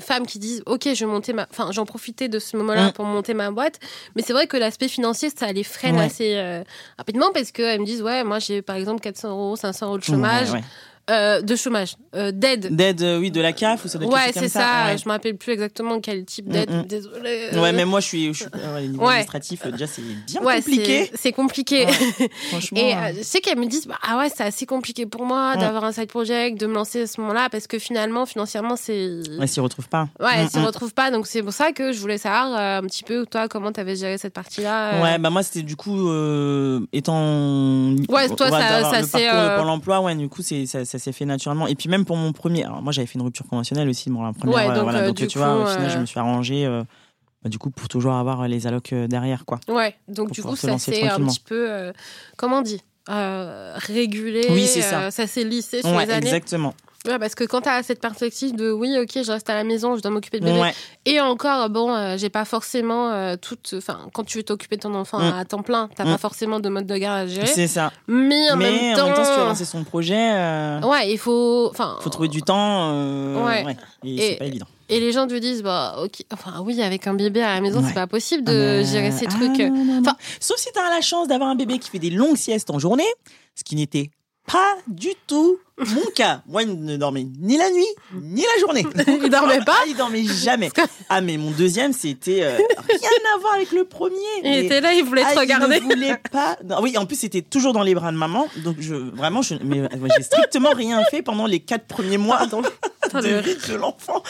femmes qui disent, ok, je monter ma, enfin, j'en profitais de ce moment-là Mm. pour monter ma boîte, mais c'est vrai que l'aspect financier, ça les freine Ouais. assez euh, rapidement parce qu'elles me disent, ouais, moi j'ai par exemple 400 euros, 500 euros de chômage, Ouais, ouais. Euh, de chômage, euh, d'aide. D'aide, euh, oui, de la CAF ou ça doit être Ouais, c'est comme ça. ouais. Je me rappelle plus exactement quel type d'aide. Mm, mm. Désolée. Ouais, mais moi, je suis, je suis euh, Ouais. administratifs, euh, déjà, c'est bien Ouais, compliqué. c'est- C'est compliqué. Ouais, *laughs* Franchement. Et je sais qu'elles me disent, bah, ah ouais, c'est assez compliqué pour moi Mm. d'avoir un side project, de me lancer à ce moment-là, parce que finalement, financièrement, c'est. Ouais, s'y retrouve pas. Ouais, elles s'y Mm, mm. retrouvent pas. Donc c'est pour ça que je voulais savoir un petit peu, toi, comment tu avais géré cette partie-là. Ouais, bah moi c'était du coup euh, étant Ouais, toi, ça- ça le s'est, parcours de euh, Pôle emploi, ouais, du coup c'est ça, s'est fait naturellement. Et puis même pour mon premier, alors moi j'avais fait une rupture conventionnelle aussi pour la première, Ouais, euh, donc, voilà, euh, donc tu vois, au final euh, je me suis arrangé, euh, bah, du coup pour toujours avoir les allocs euh, derrière quoi. Ouais, donc Pour du coup, ça s'est un petit peu, euh, comment on dit, euh, régulé. Oui, c'est ça. euh, ça s'est lissé sur Ouais, les années. exactement. Ouais, parce que quand tu as cette perspective de oui, ok, je reste à la maison, je dois m'occuper de bébé. Ouais, Et encore, bon, euh, j'ai pas forcément euh, toute. Enfin, quand tu veux t'occuper de ton enfant Mm. à temps plein, t'as Mm. pas forcément de mode de garde à gérer. c'est ça. Mais en Mais même temps. en même temps, si tu veux lancer son projet, euh, Ouais, il faut. Enfin. faut trouver du temps. euh, Ouais. ouais. Et, Et- c'est pas évident. Et les gens te disent, bah, ok. Enfin, oui, avec un bébé à la maison, Ouais. c'est pas possible Ah, de mais- gérer ces ah, trucs. non, non, non. Enfin- Sauf si tu as la chance d'avoir un bébé qui fait des longues siestes en journée, ce qui n'était pas du tout mon cas. Moi, il ne dormait ni la nuit, ni la journée. *laughs* Il dormait pas Ah, il dormait jamais. Ah, mais mon deuxième, c'était euh, rien à voir avec le premier. Il Mais- était là, il voulait ah, te regarder. Il ne voulait pas. Non, oui, en plus, c'était toujours dans les bras de maman. Donc, je, vraiment, je, mais, euh, j'ai strictement rien fait pendant les quatre premiers mois Pardon. De vie de l'enfant.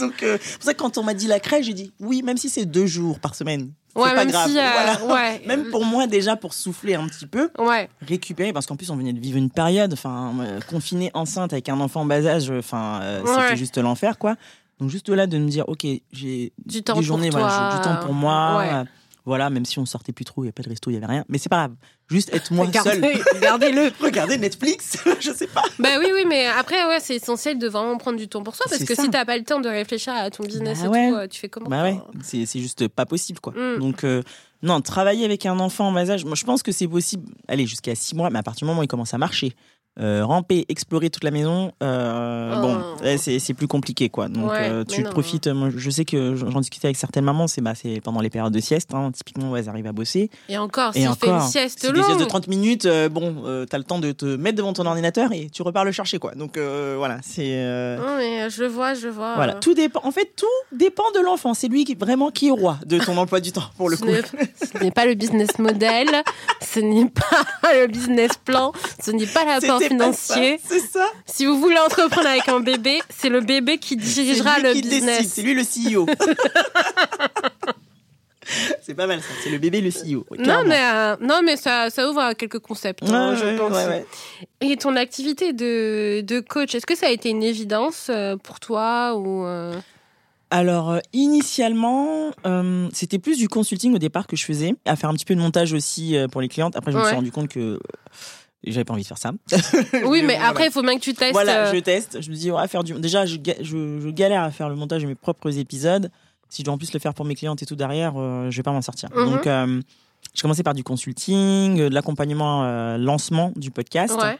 Donc, euh, c'est pour ça que quand on m'a dit la crèche, j'ai dit oui, même si c'est deux jours par semaine. C'est Ouais, pas même grave. si. euh, Voilà. Ouais. *laughs* Même pour moi, déjà, pour souffler un petit peu, Ouais. récupérer, parce qu'en plus, on venait de vivre une période, enfin, euh, confinée, enceinte, avec un enfant en bas âge, enfin, euh, Ouais. c'était juste l'enfer, quoi. Donc, juste là, de me dire, OK, j'ai Du temps des pour journées, toi. voilà, j'ai du temps pour moi. Voilà, même si on sortait plus trop, il n'y a pas de resto, il n'y avait rien. Mais c'est pas grave. Juste être moi seule. *laughs* Gardez- Gardez-le. Regarder Netflix, *laughs* je sais pas. Bah oui, oui, mais après, ouais, c'est essentiel de vraiment prendre du temps pour soi parce que ça. si t'as pas le temps de réfléchir à ton business Bah et ouais. tout, euh, tu fais comment Bah ouais, c'est juste pas possible, quoi. Mm. Donc, euh, non, travailler avec un enfant en bas âge, moi, je pense que c'est possible, allez, jusqu'à 6 mois, mais à partir du moment où il commence à marcher, euh, ramper, explorer toute la maison, euh, Oh. bon, là, c'est plus compliqué, quoi. Donc, Ouais, euh, tu profites. Moi, je sais que j'en discutais avec certaines mamans, c'est bah, c'est pendant les périodes de sieste, hein, typiquement, elles arrivent à bosser. Et encore, Et s'il fait une encore, sieste des siestes de longue. 30 minutes, bon, t'as le temps de te mettre devant ton ordinateur et tu repars le chercher, quoi. Donc, voilà, c'est. Non, mais je vois, je vois. Voilà, tout dépend. En fait, tout dépend de l'enfant. C'est lui qui vraiment qui est roi de ton *laughs* emploi du temps pour le Ce coup. Ce n'est pas le business model, ce n'est pas *laughs* le business plan, ce n'est pas C'était pas financier. C'est ça. Si vous voulez entreprendre avec un bébé, c'est le bébé qui dirigera le qui décide. business. C'est lui le CEO. *laughs* c'est pas mal ça. C'est le bébé le CEO. Non mais, euh, non, mais ça, ça ouvre à quelques concepts, hein, Ouais, je ouais, pense. ouais, ouais. Et ton activité de, de coach, est-ce que ça a été une évidence euh, pour toi ou euh, Alors, initialement, euh, c'était plus du consulting au départ que je faisais, à faire un petit peu de montage aussi pour les clientes. Après, je me suis rendu compte que j'avais pas envie de faire ça. *laughs* Oui, mais voilà. après, il faut bien que tu testes. Voilà, euh, je teste. Je me dis, on va faire du. Déjà, je, je, je galère à faire le montage de mes propres épisodes. Si je dois en plus le faire pour mes clientes et tout derrière, euh, je vais pas m'en sortir. Mhm. Donc, euh, j'ai commencé par du consulting, euh, de l'accompagnement euh, lancement du podcast. Ouais.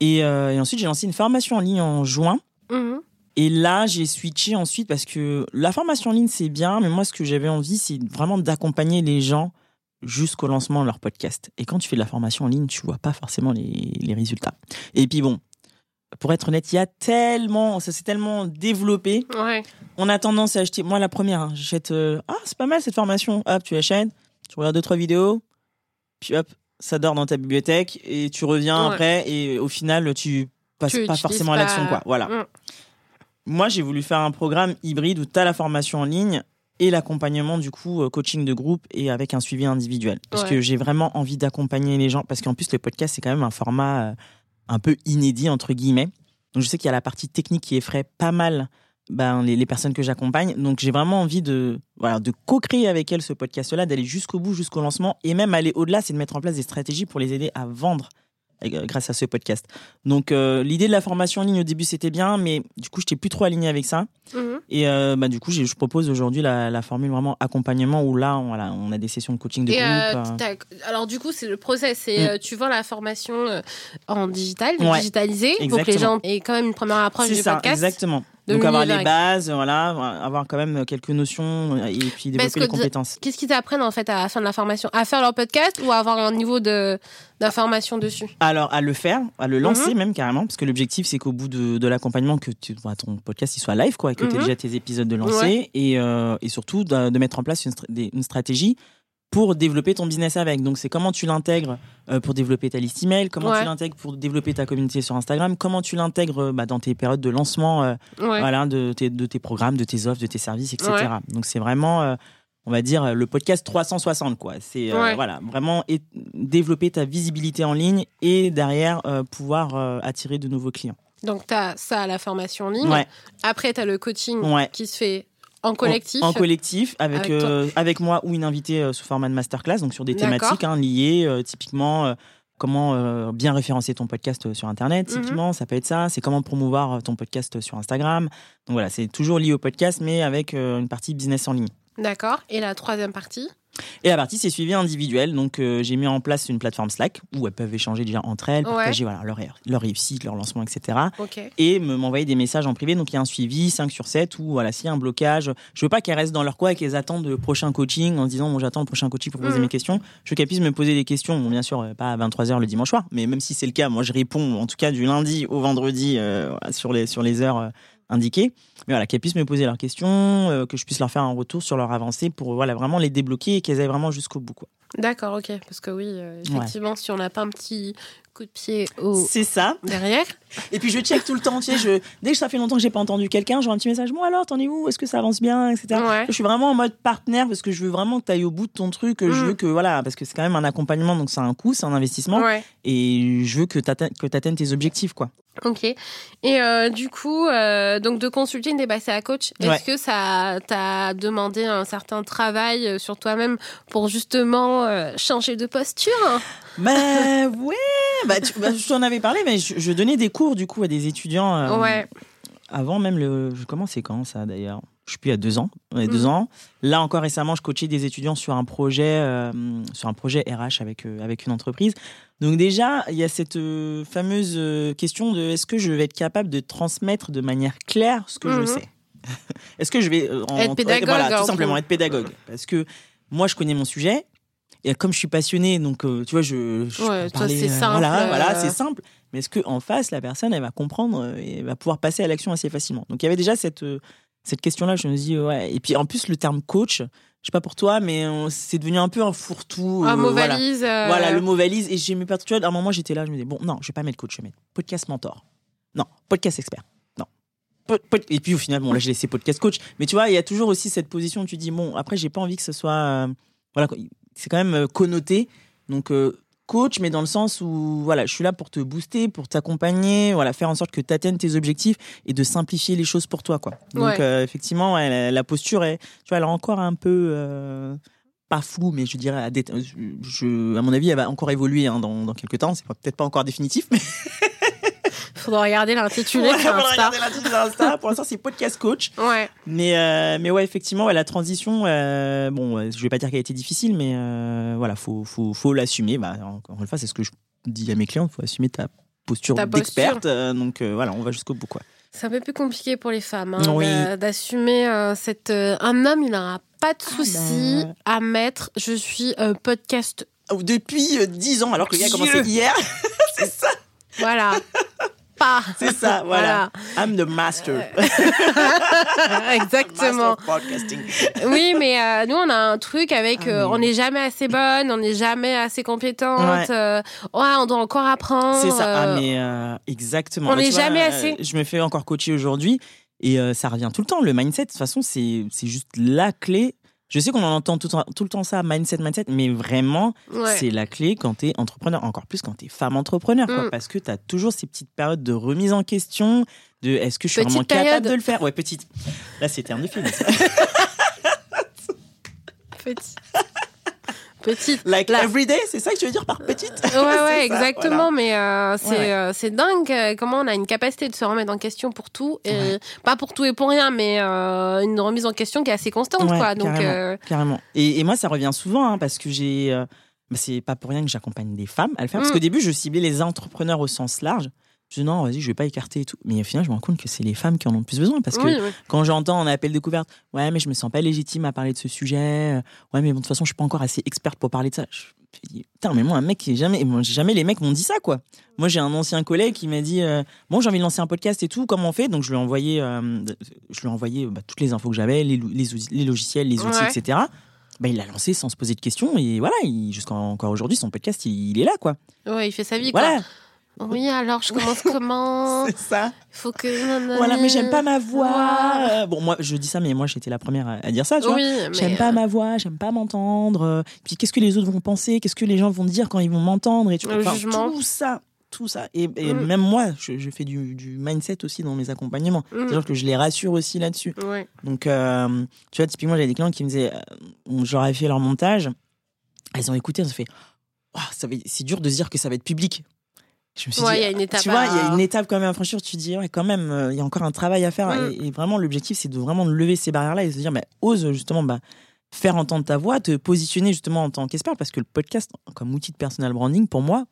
Et, euh, et ensuite, j'ai lancé une formation en ligne en juin. Mhm. Et là, j'ai switché ensuite parce que la formation en ligne, c'est bien, mais moi, ce que j'avais envie, c'est vraiment d'accompagner les gens jusqu'au lancement de leur podcast. Et quand tu fais de la formation en ligne, tu vois pas forcément les, les résultats. Et puis bon, pour être honnête, il y a tellement, ça s'est tellement développé. Ouais. On a tendance à acheter. Moi, la première, hein, j'achète. euh, ah, c'est pas mal cette formation. Hop, tu achètes, tu regardes deux trois vidéos, puis hop, ça dort dans ta bibliothèque et tu reviens Ouais. après et au final, tu passes Tu pas forcément à l'action, quoi. Voilà. Mm. Moi, j'ai voulu faire un programme hybride où tu as la formation en ligne et l'accompagnement du coup euh, coaching de groupe et avec un suivi individuel. Parce Ouais. que j'ai vraiment envie d'accompagner les gens parce qu'en plus le podcast c'est quand même un format euh, un peu inédit entre guillemets. Donc je sais qu'il y a la partie technique qui effraie pas mal ben, les, les personnes que j'accompagne. Donc j'ai vraiment envie de voilà de co-créer avec elles ce podcast là d'aller jusqu'au bout jusqu'au lancement. Et même aller au-delà c'est de mettre en place des stratégies pour les aider à vendre grâce à ce podcast donc euh, l'idée de la formation en ligne au début c'était bien mais du coup j'étais plus trop aligné avec ça Mhm. et euh, bah, du coup, je propose aujourd'hui la, la formule vraiment accompagnement où là, on, voilà, on a des sessions de coaching de Et euh, groupe. euh. alors du coup, c'est le process. C'est Mm. euh, tu vends la formation euh, en digital, Ouais. digitalisée, pour que les gens aient quand même une première approche du ça, podcast. exactement. Donc avoir les bases, voilà, avoir quand même quelques notions et puis développer les compétences. Qu'est-ce qu'ils t'apprennent en fait à fin de la formation? À faire leur podcast ou à avoir un niveau de d'information dessus? Alors à le faire, à le lancer Mhm. même carrément, parce que l'objectif c'est qu'au bout de, de l'accompagnement que tu, bah, ton podcast il soit live quoi, et que tu aies Mhm. déjà tes épisodes de lancer et, euh, et surtout de, de mettre en place une stratégie pour développer ton business avec. Donc c'est comment tu l'intègres euh, pour développer ta liste email, comment Ouais. tu l'intègres pour développer ta communauté sur Instagram, comment tu l'intègres euh, bah, dans tes périodes de lancement euh, Ouais. voilà, de, tes, de tes programmes, de tes offres, de tes services, etc. Ouais. Donc c'est vraiment, on va dire, le podcast 360, quoi. C'est voilà, vraiment et- développer ta visibilité en ligne et derrière pouvoir attirer de nouveaux clients. Donc tu as ça à la formation en ligne. Après, tu as le coaching qui se fait en collectif. En, en collectif, avec, Avec euh, avec moi ou une invitée euh, sous format de masterclass, donc sur des thématiques hein, liées, euh, typiquement. Comment bien référencer ton podcast sur Internet, Mhm. typiquement, ça peut être ça. C'est comment promouvoir ton podcast sur Instagram. Donc voilà, c'est toujours lié au podcast, mais avec une partie business en ligne. D'accord. Et la troisième partie? Et la partie, c'est suivi individuel. Donc, euh, j'ai mis en place une plateforme Slack où elles peuvent échanger déjà entre elles, Ouais. partager voilà, leur, leur réussite, leur lancement, etc. Ok. Et me- m'envoyer des messages en privé. Donc, il y a un suivi 5 sur 7 où, voilà, s'il y a un blocage, je veux pas qu'elles restent dans leur coin et qu'elles attendent le prochain coaching en se disant, bon, j'attends le prochain coaching pour poser Mhm. mes questions. Je veux qu'elles puissent me poser des questions. Bon, bien sûr, euh, pas à 23h le dimanche soir, mais même si c'est le cas, moi, je réponds, en tout cas, du lundi au vendredi euh, sur, les, sur les heures indiquées. Mais voilà, qu'elles puissent me poser leurs questions, euh, que je puisse leur faire un retour sur leur avancée pour voilà, vraiment les débloquer et qu'elles aillent vraiment jusqu'au bout. Quoi. D'accord, ok. Parce que oui, euh, effectivement, si on n'a pas un petit coup de pied au... C'est ça. derrière, Et puis je check tout le temps, tu sais, je, dès que ça fait longtemps que j'ai pas entendu quelqu'un, j'ai un petit message, bon alors, t'en es où? Est-ce que ça avance bien? Etc. Ouais. Je suis vraiment en mode partenaire parce que je veux vraiment que tu ailles au bout de ton truc, je Mm. veux que, voilà, parce que c'est quand même un accompagnement, donc c'est un coût, c'est un investissement, ouais. et je veux que tu atteignes tes objectifs, quoi. Ok. Et euh, du coup, euh, donc de consulting, t'es passé à coach. Est-ce Ouais. que ça t'a demandé un certain travail euh, sur toi-même pour justement euh, changer de posture? Bah *laughs* ouais, bah, tu, bah, je t'en avais parlé, mais je, je donnais des cours du coup à des étudiants. euh, Ouais. Avant même le. Je commençais quand ça d'ailleurs? Je sais plus, a deux ans. Ouais, deux Mhm. ans. Là encore récemment, je coachais des étudiants sur un projet, euh, sur un projet RH avec, euh, avec une entreprise. Donc déjà, il y a cette fameuse question de est-ce que je vais être capable de transmettre de manière claire ce que je Mhm. sais? *laughs* Est-ce que je vais en- Être pédagogue, Voilà, tout simplement être pédagogue. Parce que moi, je connais mon sujet. Et comme je suis passionné, donc euh, tu vois, je, je Ouais, c'est euh, simple, Voilà, voilà, euh. c'est simple. Mais est-ce que en face, la personne, elle va comprendre et elle va pouvoir passer à l'action assez facilement? Donc il y avait déjà cette cette question-là. Je me dis ouais. Et puis en plus, le terme coach, je sais pas pour toi, mais c'est devenu un peu un fourre-tout. Un euh, mot voilà. valise. euh, Voilà, le mot valise. Et j'aimais pas. Tu vois, à un moment, j'étais là, je me disais bon, non, je vais pas mettre coach, je vais mettre podcast mentor. Non, podcast expert. Non. Pod- Et puis au final, bon là, j'ai laissé podcast coach. Mais tu vois, il y a toujours aussi cette position où tu dis bon, après, j'ai pas envie que ce soit. euh, voilà, c'est quand même euh, connoté. Donc euh, coach, mais dans le sens où voilà, je suis là pour te booster, pour t'accompagner, voilà, faire en sorte que tu atteignes tes objectifs et de simplifier les choses pour toi, quoi. Donc Ouais. euh, effectivement, ouais, la, la posture est, tu vois, elle est encore un peu. euh, pas floue, mais je dirais, à, dé- je, à mon avis, elle va encore évoluer hein, dans, dans quelques temps. C'est peut-être pas encore définitif, mais *laughs* Faudra regarder l'intitulé Ouais, sur on va Insta. regarder la suite de Insta. Pour l'instant, c'est podcast coach. Ouais. Mais, euh, mais ouais, effectivement, ouais, la transition, euh, bon, euh, je vais pas dire qu'elle a été difficile, mais euh, voilà, faut, faut, faut l'assumer. Bah, encore une fois, c'est ce que je dis à mes clients, faut assumer ta posture Ta posture. d'experte. euh, donc euh, voilà, on va jusqu'au bout, quoi. C'est un peu plus compliqué pour les femmes hein, Oui. d'assumer euh, cette. euh, un homme, il n'aura pas de Ah souci bah. à mettre. Je suis euh, podcast. Depuis euh, 10 ans, alors que le gars a commencé hier. *laughs* c'est ça, Voilà. *laughs* pas. c'est ça, *laughs* voilà. I'm the master. *laughs* Exactement. Master of podcasting. *laughs* Oui, mais euh, nous, on a un truc avec. Ah, euh, mais- On n'est jamais assez bonne, on n'est jamais assez compétente. Ouais. euh, ouais, on doit encore apprendre. C'est ça. Ah, mais exactement. on n'est vois, jamais assez. Je me fais encore coacher aujourd'hui et ça revient tout le temps. Le mindset, de toute façon, c'est juste la clé. Je sais qu'on en entend tout, le temps- tout le temps ça, mindset, mindset, mais vraiment, ouais. c'est la clé quand t'es entrepreneur, encore plus quand t'es femme entrepreneur, quoi, Mm. parce que t'as toujours ces petites périodes de remise en question, de est-ce que je suis Petite vraiment période. capable de le faire? Ouais, petite. Là, c'est terme de film. Petit. Petite. like Là. everyday, c'est ça que tu veux dire par petite? Ouais, ouais, *laughs* exactement. Mais euh, c'est Ouais, ouais. euh, c'est dingue euh, comment on a une capacité de se remettre en question pour tout. Et Ouais. Pas pour tout et pour rien, mais euh, une remise en question qui est assez constante. Ouais, quoi. Donc, carrément. Carrément. Et, et moi, ça revient souvent hein, parce que j'ai. bah, c'est pas pour rien que j'accompagne des femmes à le faire. Parce Mm. qu'au début, je ciblais les entrepreneurs au sens large. Je dis non, vas-y, je vais pas écarter et tout. Mais au final, je me rends compte que c'est les femmes qui en ont le plus besoin. Parce que oui, oui. quand j'entends en appel découverte, ouais, mais je me sens pas légitime à parler de ce sujet. euh, Ouais, mais bon, de toute façon, je suis pas encore assez experte pour parler de ça. Je me dis, putain, mais moi, un mec qui est jamais. moi, jamais les mecs m'ont dit ça, quoi. Moi, j'ai un ancien collègue qui m'a dit, euh, bon, j'ai envie de lancer un podcast et tout, comment on fait? Donc, je lui ai envoyé, euh, je lui ai envoyé bah, toutes les infos que j'avais, les, logiciels, les outils, Ouais. etc. Bah, il l'a lancé sans se poser de questions et voilà, il- jusqu'à encore aujourd'hui, son podcast, il, il est là, quoi. Ouais, il fait sa vie. Voilà, Quoi. Oui, alors je commence *laughs* comment c'est ça. Il faut que. Voilà, mais j'aime pas ma voix. Euh, Bon, moi, je dis ça, mais moi, j'étais la première à, dire ça, tu vois. Oui, mais. J'aime pas euh, ma voix, j'aime pas m'entendre. Puis qu'est-ce que les autres vont penser? Qu'est-ce que les gens vont dire quand ils vont m'entendre? Et tu vois. Tout ça, tout ça. Et, et Mm. même moi, je, je fais du, du mindset aussi dans mes accompagnements. mm, C'est-à-dire que je les rassure aussi là-dessus. ouais. Donc, euh, tu vois, typiquement, j'avais des clients qui me disaient, euh, ai fait leur montage, elles ont écouté, elles ont fait, Oh, ça va être- c'est dur de se dire que ça va être public. Je me suis Ouais, dit, il y a une étape tu vois, il y a une étape quand même à franchir. Tu te dis, ouais, quand même, euh, il y a encore un travail à faire. Mm. Et, et vraiment, l'objectif, c'est de vraiment lever ces barrières-là et se dire, bah, ose justement bah, faire entendre ta voix, te positionner justement en tant qu'expert, parce que le podcast, comme outil de personal branding, pour moi,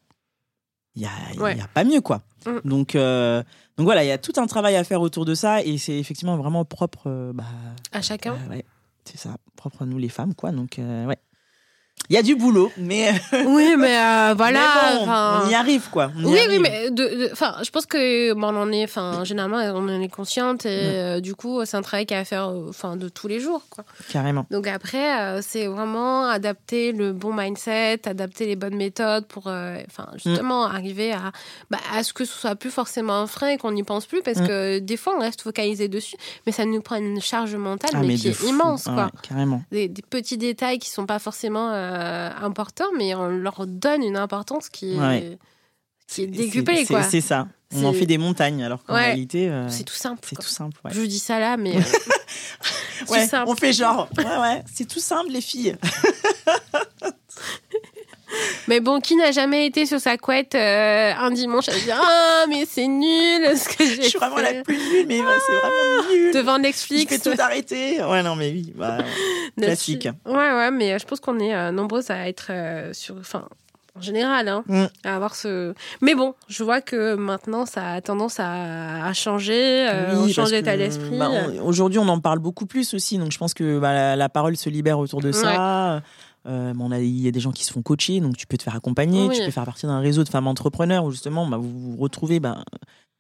il n'y a, Ouais. pas mieux, quoi. Mm. Donc, euh, donc voilà, il y a tout un travail à faire autour de ça et c'est effectivement vraiment propre euh, bah, À chacun. ouais, c'est ça, propre à nous les femmes, quoi. Donc, ouais. Il y a du boulot, mais, *laughs* Oui, mais euh, voilà. mais bon, enfin, on y arrive, quoi. Y Oui, oui, mais de, enfin, je pense que bon, on en est, enfin, généralement, on en est consciente et euh, du coup, c'est un travail qu'il y a à faire, euh, enfin, de tous les jours, quoi. Carrément. Donc après, euh, c'est vraiment adapter le bon mindset, adapter les bonnes méthodes pour, euh, enfin, justement, arriver à, bah, à ce que ce soit plus forcément un frein et qu'on n'y pense plus, parce Mm. que des fois, on reste focalisé dessus, mais ça nous prend une charge mentale, Ah, mais, mais qui est fou. immense, Ah quoi. ouais, carrément. Des, des petits détails qui sont pas forcément euh, importants, mais on leur donne une importance qui est, Ouais. qui est décuplée, C'est- quoi. C'est ça. On en fait des montagnes, alors qu'en Ouais. réalité, euh, C'est tout simple. c'est tout simple. Ouais. Je vous dis ça là, mais *laughs* euh, c'est Ouais, on fait genre, ouais, ouais, c'est tout simple, les filles. *laughs* Mais bon, qui n'a jamais été sur sa couette euh, un dimanche à se dire Ah, mais c'est nul ce que j'ai Je suis vraiment fait la plus nulle, mais c'est vraiment nul. devant Je Netflix. fais tout arrêter. Ouais, non, mais oui. bah, *laughs* classique. Ouais, ouais, mais euh, je pense qu'on est euh, nombreuses à être euh, sur. Enfin, en général, hein, Mm. à avoir ce. Mais bon, je vois que maintenant, ça a tendance à, à changer, euh, Oui, on change parce d'état d'esprit. bah, Aujourd'hui, on en parle beaucoup plus aussi, donc je pense que bah, la, la parole se libère autour de ça. Euh, bon, on a- il y a des gens qui se font coacher, donc tu peux te faire accompagner, Oui. tu peux faire partie d'un réseau de femmes entrepreneurs où justement bah, vous vous retrouvez. Bah,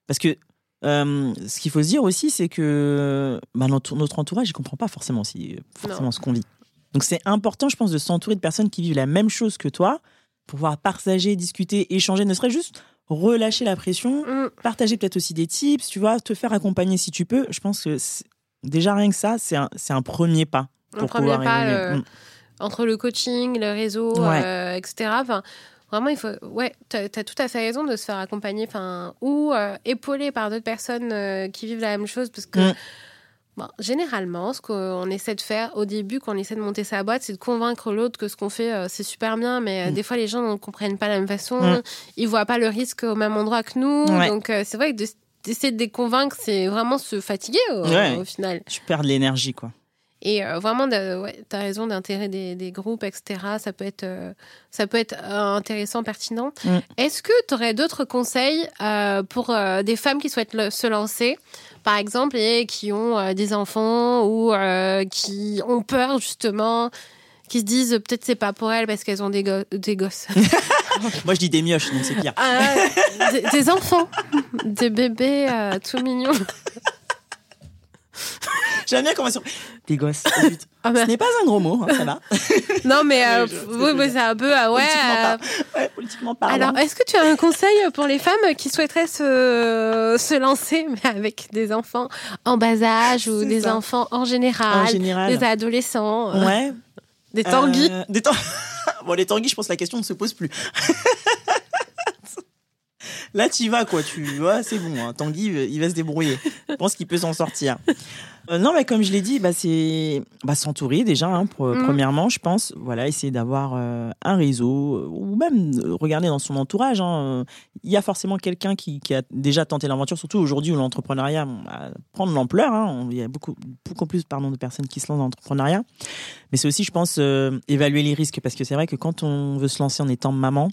parce que euh, ce qu'il faut se dire aussi, c'est que bah, notre, notre entourage, il comprend pas forcément, aussi, forcément ce qu'on vit. Donc c'est important, je pense, de s'entourer de personnes qui vivent la même chose que toi pour pouvoir partager, discuter, échanger, ne serait juste relâcher la pression Mm. partager peut-être aussi des tips, tu vois, te faire accompagner si tu peux. Je pense que déjà rien que ça, c'est un, un premier pas. Un Pour premier pouvoir pas. Entre le coaching, le réseau, Ouais. euh, etc. Enfin, vraiment, il faut. Ouais, tu as, tout à fait raison de se faire accompagner, enfin, ou euh, épauler par d'autres personnes euh, qui vivent la même chose, parce que. Mm. Bon, généralement, ce qu'on essaie de faire au début, quand on essaie de monter sa boîte, c'est de convaincre l'autre que ce qu'on fait, euh, c'est super bien, mais euh, Mm. des fois, les gens ne comprennent pas la même façon, Mm. ils voient pas le risque au même endroit que nous. Ouais. Donc, euh, c'est vrai que de- d'essayer de les convaincre, c'est vraiment se fatiguer au, Ouais. au final. Tu perds de l'énergie, quoi. Et euh, vraiment, ouais, tu as raison d'intégrer des, des groupes, etc. Ça peut être, euh, ça peut être euh, intéressant, pertinent. Mm. Est-ce que tu aurais d'autres conseils euh, pour euh, des femmes qui souhaitent le- se lancer par exemple, et qui ont euh, des enfants ou euh, qui ont peur justement, qui se disent peut-être c'est pas pour elles parce qu'elles ont des, go- des gosses? *laughs* Moi, je dis des mioches, donc c'est pire. Ah, des, des enfants, des bébés euh, tout mignons. *laughs* J'aime bien comment sur... Des gosses. *laughs* Ah bah, Ce n'est pas un gros mot, hein, ça va. *laughs* non mais euh, Oui, mais c'est un peu ah ouais. Politiquement euh, par- ouais, politiquement parlant. alors, est-ce que tu as un conseil pour les femmes qui souhaiteraient se, se lancer mais avec des enfants en bas âge ou des ça. enfants en en général, des adolescents, euh, Ouais. des tanguis? Euh, des tang- bon, les tanguis, je pense que la question ne se pose plus. Là, tu y vas, quoi. Tu vois, c'est bon. Hein. Tanguy, euh, il va se débrouiller. Je pense qu'il peut s'en sortir. Euh, non, mais comme je l'ai dit, bah, c'est bah, s'entourer déjà. hein, pour- Mhm. Premièrement, je pense, voilà, essayer d'avoir euh, un réseau ou même regarder dans son entourage. hein, euh, Il y a forcément quelqu'un qui, qui a déjà tenté l'aventure, surtout aujourd'hui où l'entrepreneuriat bon, bah, prend de l'ampleur. Il y a beaucoup, beaucoup plus pardon, de personnes qui se lancent dans l'entrepreneuriat. Mais c'est aussi, je pense, évaluer les risques parce que c'est vrai que quand on veut se lancer en étant maman,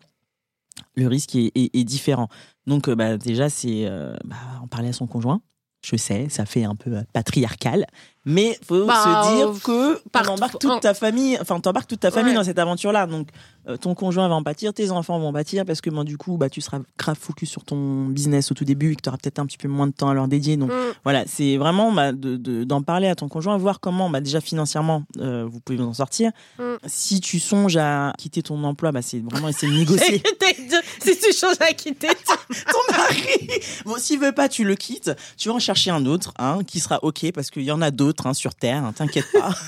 le risque est, différent. Donc, euh, bah, déjà, c'est euh, bah, en parler à son conjoint. Je sais, ça fait un peu euh, patriarcal, mais faut Bah, se dire euh, que embarque en- toute ta famille, enfin, t'embarques toute ta famille Ouais. dans cette aventure-là. Donc, euh, ton conjoint va en pâtir, tes enfants vont en pâtir parce que, moi, du coup, bah, tu seras grave focus sur ton business au tout début et que tu auras peut-être un petit peu moins de temps à leur dédier. Donc, Mm. voilà, c'est vraiment bah, de- de- d'en parler à ton conjoint, voir comment bah, déjà financièrement euh, vous pouvez vous en sortir. Mm. Si tu songes à quitter ton emploi, bah, c'est vraiment essayer de négocier. *laughs* si tu changes à quitter. *laughs* ton mari Bon, s'il veut pas, tu le quittes. Tu vas en chercher un autre hein, qui sera OK parce qu'il y en a d'autres hein, sur Terre, hein, t'inquiète pas. *laughs*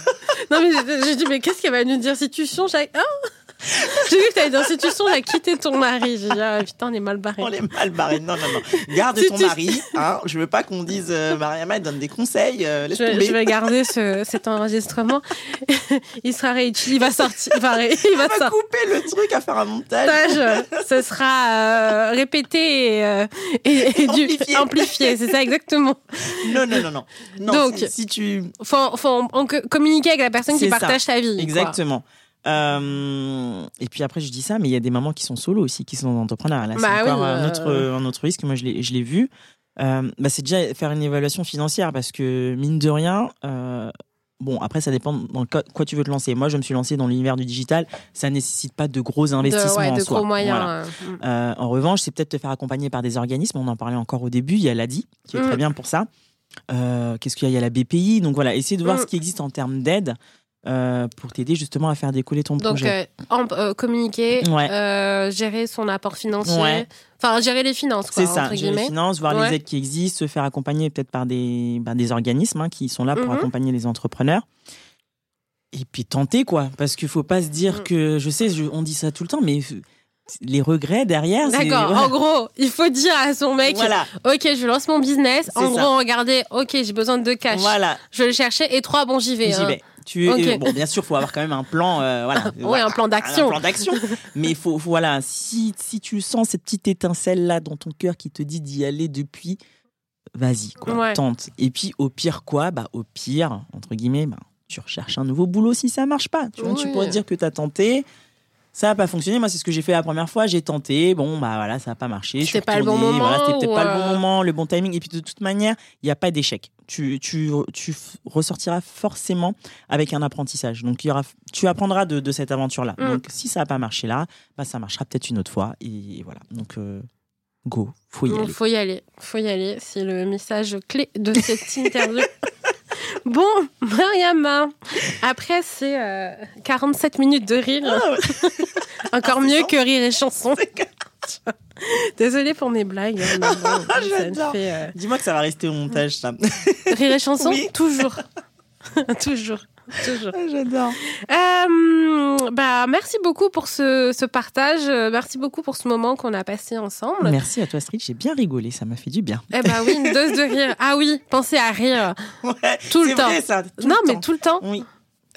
Non, mais j'ai dit, mais qu'est-ce qu'elle va nous dire si tu songes à. Hein *laughs* J'ai vu que si tu songes à quitter ton mari. J'ai dit, ah putain, on est mal barré. On est mal barré. Non, non, non. Garde ton mari. Hein. Je veux pas qu'on dise euh, Mariama elle donne des conseils. euh, laisse Je, tomber. je vais garder ce, cet enregistrement. *laughs* Il sera réutilisé. Il va sortir. Il va, ré- il va On va couper le truc à faire un montage. *laughs* Ce sera euh, répété et, euh, et, et du- Amplifié. amplifié. C'est ça exactement. Non, non, non, non. Non, Donc- si, si tu Faut, faut communiquer avec la personne qui partage ta vie. quoi. Euh, et puis après, je dis ça, mais il y a des mamans qui sont solo aussi, qui sont dans l'entrepreneuriat. Là, c'est Bah encore oui, un, euh. autre, un autre risque. Moi, je l'ai je l'ai vu. Euh, bah, c'est déjà faire une évaluation financière parce que, mine de rien, euh, bon, après, ça dépend dans quoi, tu veux te lancer. Moi, je me suis lancé dans l'univers du digital. Ça nécessite pas de gros De, investissements ouais, en de soi. gros moyens. Voilà. Euh, en revanche, c'est peut-être te faire accompagner par des organismes. On en parlait encore au début. Il y a l'ADI, qui est Mm. très bien pour ça. Euh, Qu'est-ce qu'il y a? Il y a la BPI. Donc voilà, essayer de voir Mm. ce qui existe en termes d'aide euh, pour t'aider justement à faire décoller ton Donc, projet. euh, en- euh, communiquer, Ouais. euh, gérer son apport financier, Ouais. enfin gérer les finances, C'est ça, entre gérer les finances, voir Ouais. les aides qui existent, se faire accompagner peut-être par des, bah, des organismes hein, qui sont là pour Mhm. accompagner les entrepreneurs. Et puis tenter, quoi. Parce qu'il faut pas se dire Mm. que, je sais, je- on dit ça tout le temps, mais les regrets derrière. D'accord. voilà. En gros, il faut dire à son mec, Voilà, ok, je lance mon business. En ça. gros, regardez, ok, j'ai besoin de cash. voilà, Je vais le chercher et trois, bon, j'y vais. j'y hein. vais. Tu, euh, bon, bien sûr, faut avoir quand même un plan, euh, voilà. *laughs* Ouais, un plan d'action. Un plan d'action. Mais il faut, faut- voilà, si, si tu sens cette petite étincelle là dans ton cœur qui te dit d'y aller depuis, vas-y, quoi, Ouais. tente. Et puis au pire quoi, bah au pire entre guillemets, bah, tu recherches un nouveau boulot si ça marche pas. Tu, vois, tu Oui. pourrais te dire que tu as tenté. Ça n'a pas fonctionné. Moi, c'est ce que j'ai fait la première fois. J'ai tenté. Bon, bah voilà, ça n'a pas marché. C'était pas le bon. Voilà, c'était peut-être le euh, bon moment, le bon timing. Et puis de toute manière, il n'y a pas d'échec. Tu, tu, tu ressortiras forcément avec un apprentissage. Donc, il y aura, tu apprendras de, de cette aventure-là. Mm. Donc, si ça n'a pas marché là, bah, ça marchera peut-être une autre fois. Et voilà. Donc, euh, go, faut y Il aller. faut y aller. faut y aller. C'est le message clé de cette *laughs* interview. Bon, *laughs* Mariama, après ces euh, 47 minutes de rire, Ah *laughs* encore Ah, c'est mieux que rire et chanson. *laughs* Désolée pour mes blagues. hein, mais bon, fait, euh, Dis-moi que ça va rester au montage, ça. Rire et chanson Oui. Toujours. toujours. Toujours. J'adore. Euh, bah, merci beaucoup pour ce, ce partage. Euh, Merci beaucoup pour ce moment qu'on a passé ensemble. Merci à toi, Street. J'ai bien rigolé. Ça m'a fait du bien. Eh bah oui, une dose de rire. Ah oui, pensez à rire. *laughs* Ouais, Tout le temps. vrai, ça. tout non, le mais temps. tout le temps. Oui.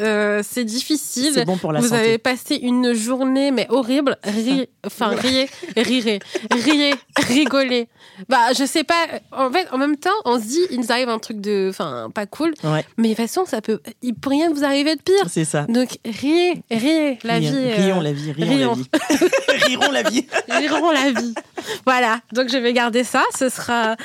Euh, c'est difficile. C'est bon pour la Vous santé. avez passé une journée mais horrible. Ri- enfin, riez, rirez, riez, rigolez. Bah, je sais pas. En fait, en même temps, on se dit, il nous arrive un truc de, enfin, pas cool. Ouais, Mais de toute façon, ça peut, il peut rien vous arriver de pire. c'est ça. Donc, riez, riez, la vie. euh, Rions la vie, rions, rions. *laughs* la vie. Rirons la vie. riront la vie. Voilà. Donc, je vais garder ça. Ce sera,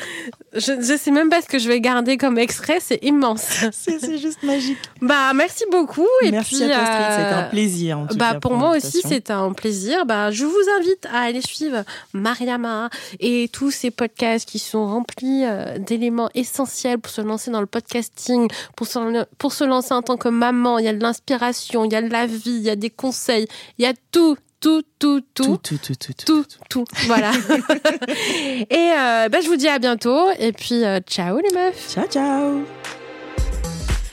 je, je sais même pas ce que je vais garder comme extrait. C'est immense. *laughs* C'est c'est juste magique. Bah, merci beaucoup. Et Merci puis, à toi, euh, C'était un plaisir. En tout Bah cas, pour moi aussi c'est un plaisir. Bah je vous invite à aller suivre Mariama et tous ces podcasts qui sont remplis euh, d'éléments essentiels pour se lancer dans le podcasting, pour se, pour se lancer en tant que maman. Il y a de l'inspiration, il y a de la vie, il y a des conseils, il y a tout, tout, tout, tout. Tout, tout, tout, tout, Tout, tout, voilà. *laughs* et euh, bah, je vous dis à bientôt. Et puis, euh, ciao les meufs. Ciao, ciao.